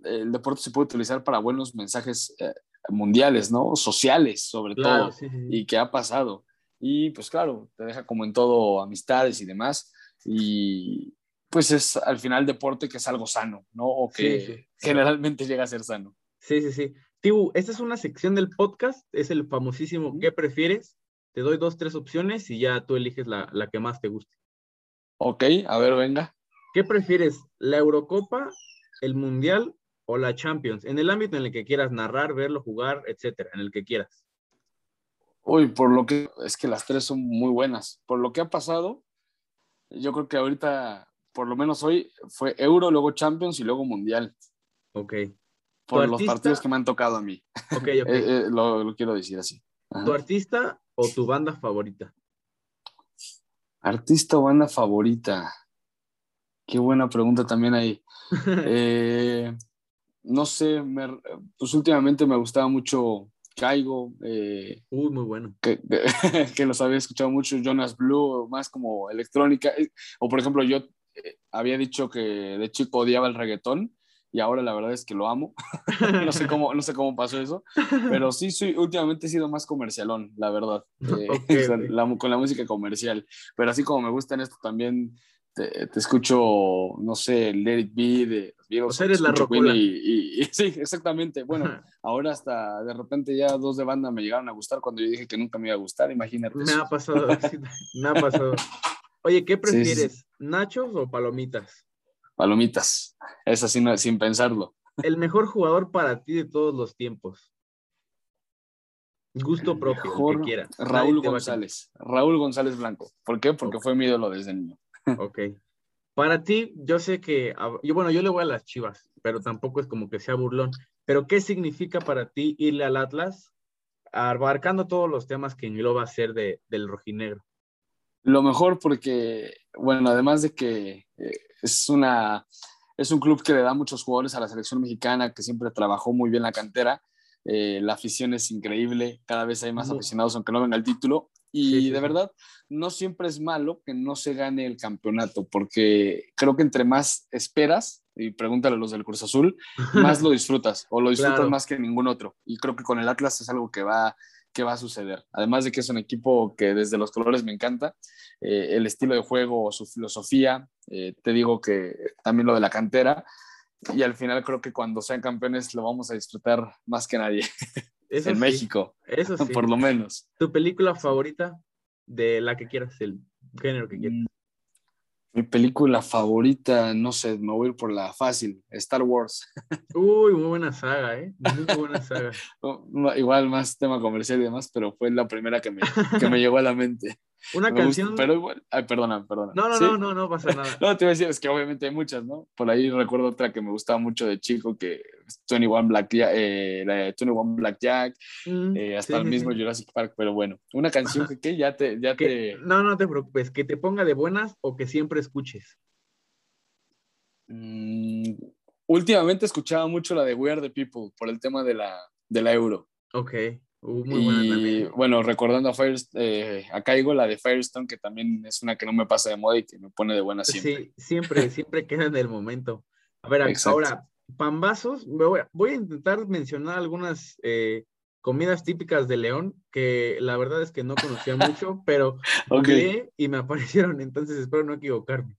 el deporte se puede utilizar para buenos mensajes eh, mundiales, ¿no? Sociales, sobre todo, y que ha pasado. Y pues claro, te deja como en todo amistades y demás. Y pues es al final deporte que es algo sano, ¿no? O que generalmente llega a ser sano. Sí, sí, sí. Tibu, esta es una sección del podcast, es el famosísimo ¿qué prefieres? Te doy dos, tres opciones y ya tú eliges la, la que más te guste. Ok, a ver, venga. ¿Qué prefieres? ¿La Eurocopa el Mundial o la Champions, en el ámbito en el que quieras narrar, verlo, jugar, etcétera, en el que quieras. Uy, por lo que es que las tres son muy buenas. Por lo que ha pasado, yo creo que ahorita, por lo menos hoy, fue Euro, luego Champions y luego Mundial. Ok. Por ¿Tu los artista? partidos que me han tocado a mí. Ok, ok. Eh, eh, lo, lo quiero decir así. Ajá. ¿Tu artista o tu banda favorita? Artista o banda favorita. Qué buena pregunta también ahí. Eh, no sé, me- pues últimamente me gustaba mucho Caigo, eh, Uy, muy bueno. que, que los había escuchado mucho, Jonas Blue, más como electrónica. Eh, O por ejemplo, yo había dicho que de chico odiaba el reggaetón y ahora la verdad es que lo amo. no, sé cómo, no sé cómo pasó eso, pero sí, soy, últimamente he sido más comercialón, la verdad, eh, Ok, o sea, ok. la- con la música comercial. Pero así como me gusta en esto también. Te, te escucho, no sé, el Let It Be de los sea, eres la rocola. y, y- y- sí, exactamente. Bueno, ahora hasta de repente ya dos de banda me llegaron a gustar cuando yo dije que nunca me iba a gustar, imagínate. Me eso. ha pasado, me ha pasado. Oye, ¿qué Sí, sí, sí. prefieres? ¿Nachos o palomitas? Palomitas, es así no- sin pensarlo. El mejor jugador para ti de todos los tiempos. Gusto propio, Mejor, que quieras. Raúl González, Raúl González Blanco. ¿Por qué? Porque fue mi ídolo desde niño. Ok. Para ti, yo sé que, a- yo, bueno, yo le voy a las Chivas, pero tampoco es como que sea burlón. Pero, ¿qué significa para ti irle al Atlas, abarcando todos los temas que engloba ser de, del rojinegro? Lo mejor porque, bueno, además de que eh, es una es un club que le da muchos jugadores a la selección mexicana, que siempre trabajó muy bien la cantera. eh, la afición es increíble, cada vez hay más aficionados, aunque no venga el título. Y Sí, sí, de verdad, no siempre es malo que no se gane el campeonato, porque creo que entre más esperas, y pregúntale a los del Cruz Azul, más lo disfrutas o lo disfrutas Claro. más que ningún otro. Y creo que con el Atlas es algo que va, que va a suceder. Además de que es un equipo que desde los colores me encanta, eh, el estilo de juego, su filosofía, eh, te digo que también lo de la cantera. Y al final creo que cuando sean campeones lo vamos a disfrutar más que nadie Eso en sí, México, Eso sí. por lo menos. ¿Tu película favorita de la que quieras, el género que quieras? Mi película favorita, no sé, me voy a ir por la fácil, Star Wars. Uy, muy buena saga, ¿eh? Muy buena saga. Igual más tema comercial y demás, pero fue la primera que me, que me llegó a la mente. Una Me gusta, canción. pero igual, ay, perdona, perdona. No, no, ¿Sí? no, no, no pasa nada. No, te iba a decir, es que obviamente hay muchas, ¿no? Por ahí recuerdo otra que me gustaba mucho de chico, que 21 Blackjack, eh, la de 21 Blackjack, Mm, eh, hasta sí, el mismo sí. Jurassic Park, pero bueno, una canción que, ¿qué? ya te, ya Que- te, No, no te preocupes, que te ponga de buenas o que siempre escuches. Mm, últimamente escuchaba mucho la de We Are the People por el tema de la, de la euro. Ok, uh, muy buena y también. bueno, recordando a Firestone, eh, acá digo la de Firestone, que también es una que no me pasa de moda y que me pone de buena siempre. Sí, siempre, siempre queda en el momento. A ver, Exacto. ahora, pambazos, voy a, voy a intentar mencionar algunas eh, comidas típicas de León, que la verdad es que no conocía mucho, pero Ok. googleé y me aparecieron, entonces espero no equivocarme.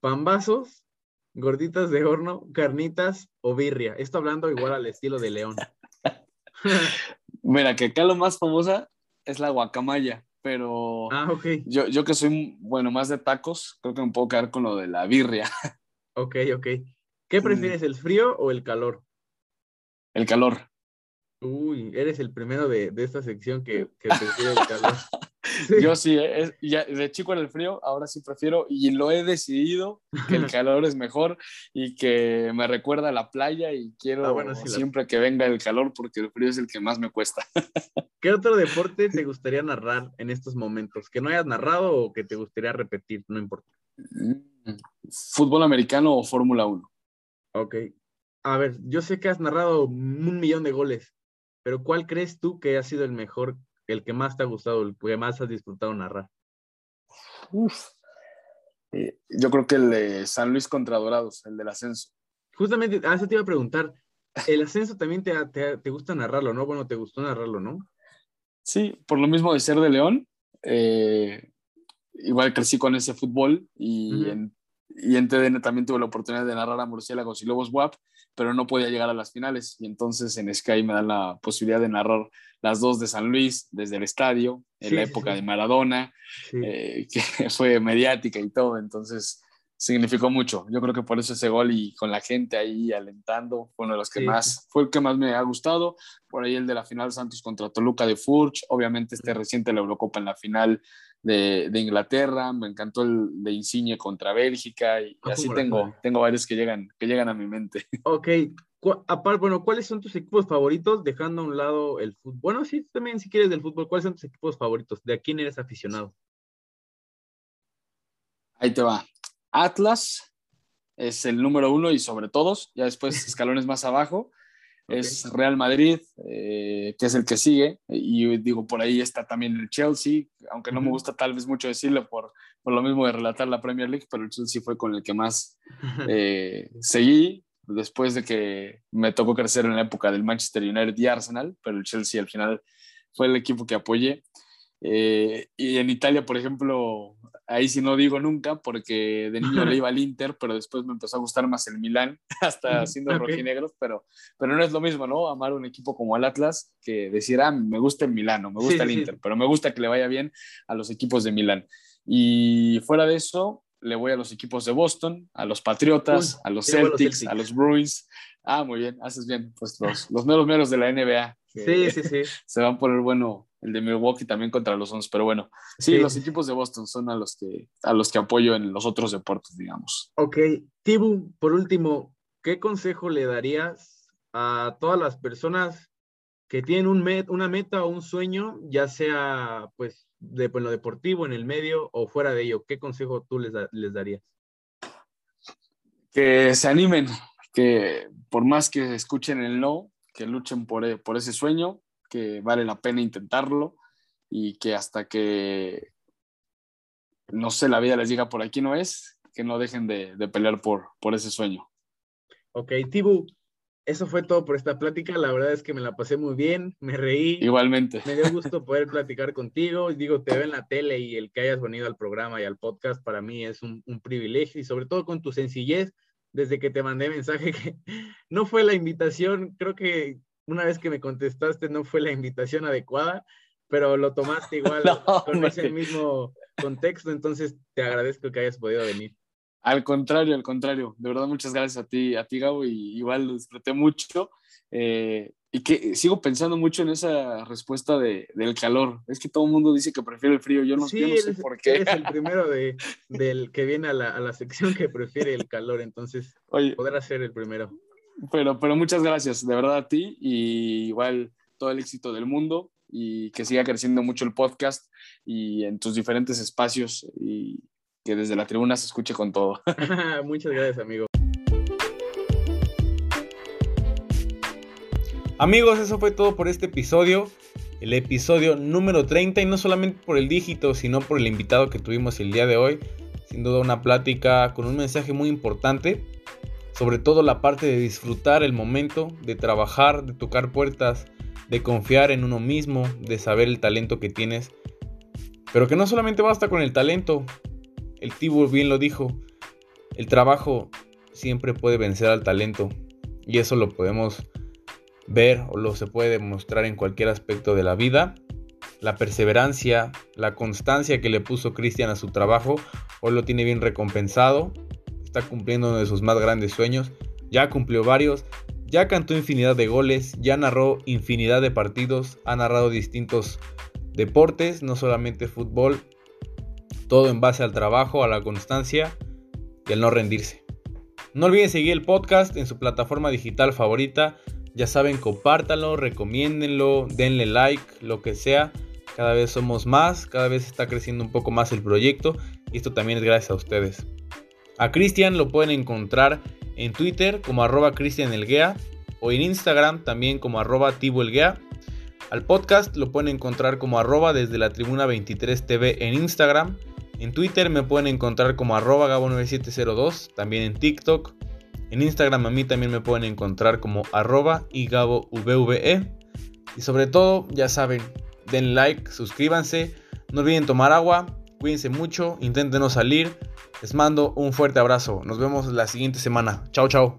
Pambazos, gorditas de horno, carnitas o birria. Esto hablando igual al estilo de León. Mira, que acá lo más famosa es la guacamaya, pero ah, yo, yo que soy, bueno, más de tacos, creo que me puedo quedar con lo de la birria, ok, ok. ¿Qué prefieres, el frío o el calor? el calor. Uy, eres el primero de, de esta sección que, que prefiere el calor. Sí. Yo sí, eh, es- ya, de chico era el frío, ahora sí prefiero y lo he decidido que el calor es mejor y que me recuerda a la playa y quiero Ah, bueno, sí, la- siempre que venga el calor porque el frío es el que más me cuesta. ¿Qué otro deporte te gustaría narrar en estos momentos? Que no hayas narrado o que te gustaría repetir, no importa. Mm, ¿Fútbol americano o Fórmula 1? Ok. A ver, yo sé que has narrado un millón de goles, pero ¿cuál crees tú que ha sido el mejor, el que más te ha gustado, el que más has disfrutado narrar? Uf. Eh, yo creo que el de San Luis contra Dorados, el del ascenso. Justamente, a eso te iba a preguntar. El ascenso también te, te, te gusta narrarlo, ¿no? Bueno, te gustó narrarlo, ¿no? Sí, por lo mismo de ser de León, eh, igual crecí con ese fútbol y, Ujú. en, y en TDN también tuve la oportunidad de narrar a Murciélagos y Lobos WAP, pero no podía llegar a las finales y entonces en Sky me dan la posibilidad de narrar las dos de San Luis desde el estadio, en Sí, la época sí. de Maradona, Sí. eh, que fue mediática y todo, entonces significó mucho. Yo creo que por eso ese gol y con la gente ahí alentando fue uno de los que más, fue el que más me ha gustado. Por ahí el de la final Santos contra Toluca de Furch, obviamente este reciente la Eurocopa en la final de, Inglaterra, me encantó el de Insigne contra Bélgica y, Ah, así tengo, tengo varios que llegan, que llegan a mi mente. Ok, aparte, bueno, ¿cuáles son tus equipos favoritos? Dejando a un lado el fútbol. Bueno, sí, también si quieres del fútbol, ¿cuáles son tus equipos favoritos? ¿De a quién eres aficionado? Ahí te va. Atlas es el número uno y sobre todos, ya después escalones más abajo, es Real Madrid, eh, que es el que sigue, y digo, por ahí está también el Chelsea, aunque no me gusta tal vez mucho decirlo por, por lo mismo de relatar la Premier League, pero el Chelsea fue con el que más eh, seguí después de que me tocó crecer en la época del Manchester United y Arsenal, pero el Chelsea al final fue el equipo que apoyé. Eh, y en Italia, por ejemplo, ahí sí no digo nunca, porque de niño le iba al Inter, pero después me empezó a gustar más el Milán, hasta siendo ok. rojinegros, pero, pero no es lo mismo, ¿no? Amar un equipo como el Atlas que decir, ah, me gusta el Milán o me gusta sí, el sí. Inter, pero me gusta que le vaya bien a los equipos de Milán. Y fuera de eso, le voy a los equipos de Boston, a los Patriotas, Uy, a los Celtics, a los Bruins. Ah, muy bien, haces bien. Pues los, los meros meros de la NBA. Sí, sí, sí. Se van a poner bueno el de Milwaukee también contra los Suns, pero bueno, sí, Sí. los equipos de Boston son a los que a los que apoyo en los otros deportes, digamos. Ok, Tibu, por último, ¿qué consejo le darías a todas las personas que tienen un met- una meta o un sueño, ya sea pues de pues, lo deportivo, en el medio o fuera de ello? ¿Qué consejo tú les, da- les darías? Que se animen, que por más que escuchen el no, que luchen por, e- por ese sueño, que vale la pena intentarlo y que hasta que no sé, la vida les diga por aquí no es, que no dejen de, de pelear por, por ese sueño. Ok, Tibu, eso fue todo por esta plática. La verdad es que me la pasé muy bien, me reí. Igualmente. Me dio gusto poder platicar contigo. Digo, te veo en la tele y el que hayas venido al programa y al podcast para mí es un, un privilegio y sobre todo con tu sencillez. Desde que te mandé mensaje que no fue la invitación, creo que una vez que me contestaste no fue la invitación adecuada, pero lo tomaste igual No, con ese mismo contexto, entonces te agradezco que hayas podido venir. Al contrario, al contrario. De verdad, muchas gracias a ti, a ti, Gabo, y igual lo disfruté mucho. Eh, y que sigo pensando mucho en esa respuesta de, del calor. Es que todo el mundo dice que prefiere el frío. Yo no, sí, yo no sé eres, por qué. eres el primero de, del que viene a la, a la sección que prefiere el calor, entonces Oye, podrás ser el primero. Pero, pero muchas gracias, de verdad, a ti. Y igual todo el éxito del mundo y que siga creciendo mucho el podcast y en tus diferentes espacios y que desde la tribuna se escuche con todo. Muchas gracias, amigo. Amigos, eso fue todo por este episodio. El episodio número 30 y no solamente por el dígito, sino por el invitado que tuvimos el día de hoy. Sin duda una plática con un mensaje muy importante. Sobre todo la parte de disfrutar el momento, de trabajar, de tocar puertas, de confiar en uno mismo, de saber el talento que tienes. Pero que no solamente basta con el talento. El Tibu bien lo dijo. El trabajo siempre puede vencer al talento. Y eso lo podemos ver o lo se puede demostrar en cualquier aspecto de la vida. La perseverancia, la constancia que le puso Cristian a su trabajo, hoy lo tiene bien recompensado. Está cumpliendo uno de sus más grandes sueños. Ya cumplió varios. Ya cantó infinidad de goles. Ya narró infinidad de partidos. Ha narrado distintos deportes, no solamente fútbol. Todo en base al trabajo, a la constancia y al no rendirse. No olviden seguir el podcast en su plataforma digital favorita. Ya saben, compártanlo, recomiéndenlo, denle like, lo que sea. Cada vez somos más, cada vez está creciendo un poco más el proyecto y esto también es gracias a ustedes. A Cristian lo pueden encontrar en Twitter como arroba cristianelguea o en Instagram también como arroba. Al podcast lo pueden encontrar como arroba desde la tribuna 23 TV en Instagram. En Twitter me pueden encontrar como arroba gabo9702, también en TikTok. En Instagram a mí también me pueden encontrar como arroba y gabovve. Y sobre todo, ya saben, den like, suscríbanse, no olviden tomar agua, cuídense mucho, intenten no salir. Les mando un fuerte abrazo, nos vemos la siguiente semana. Chao, chao.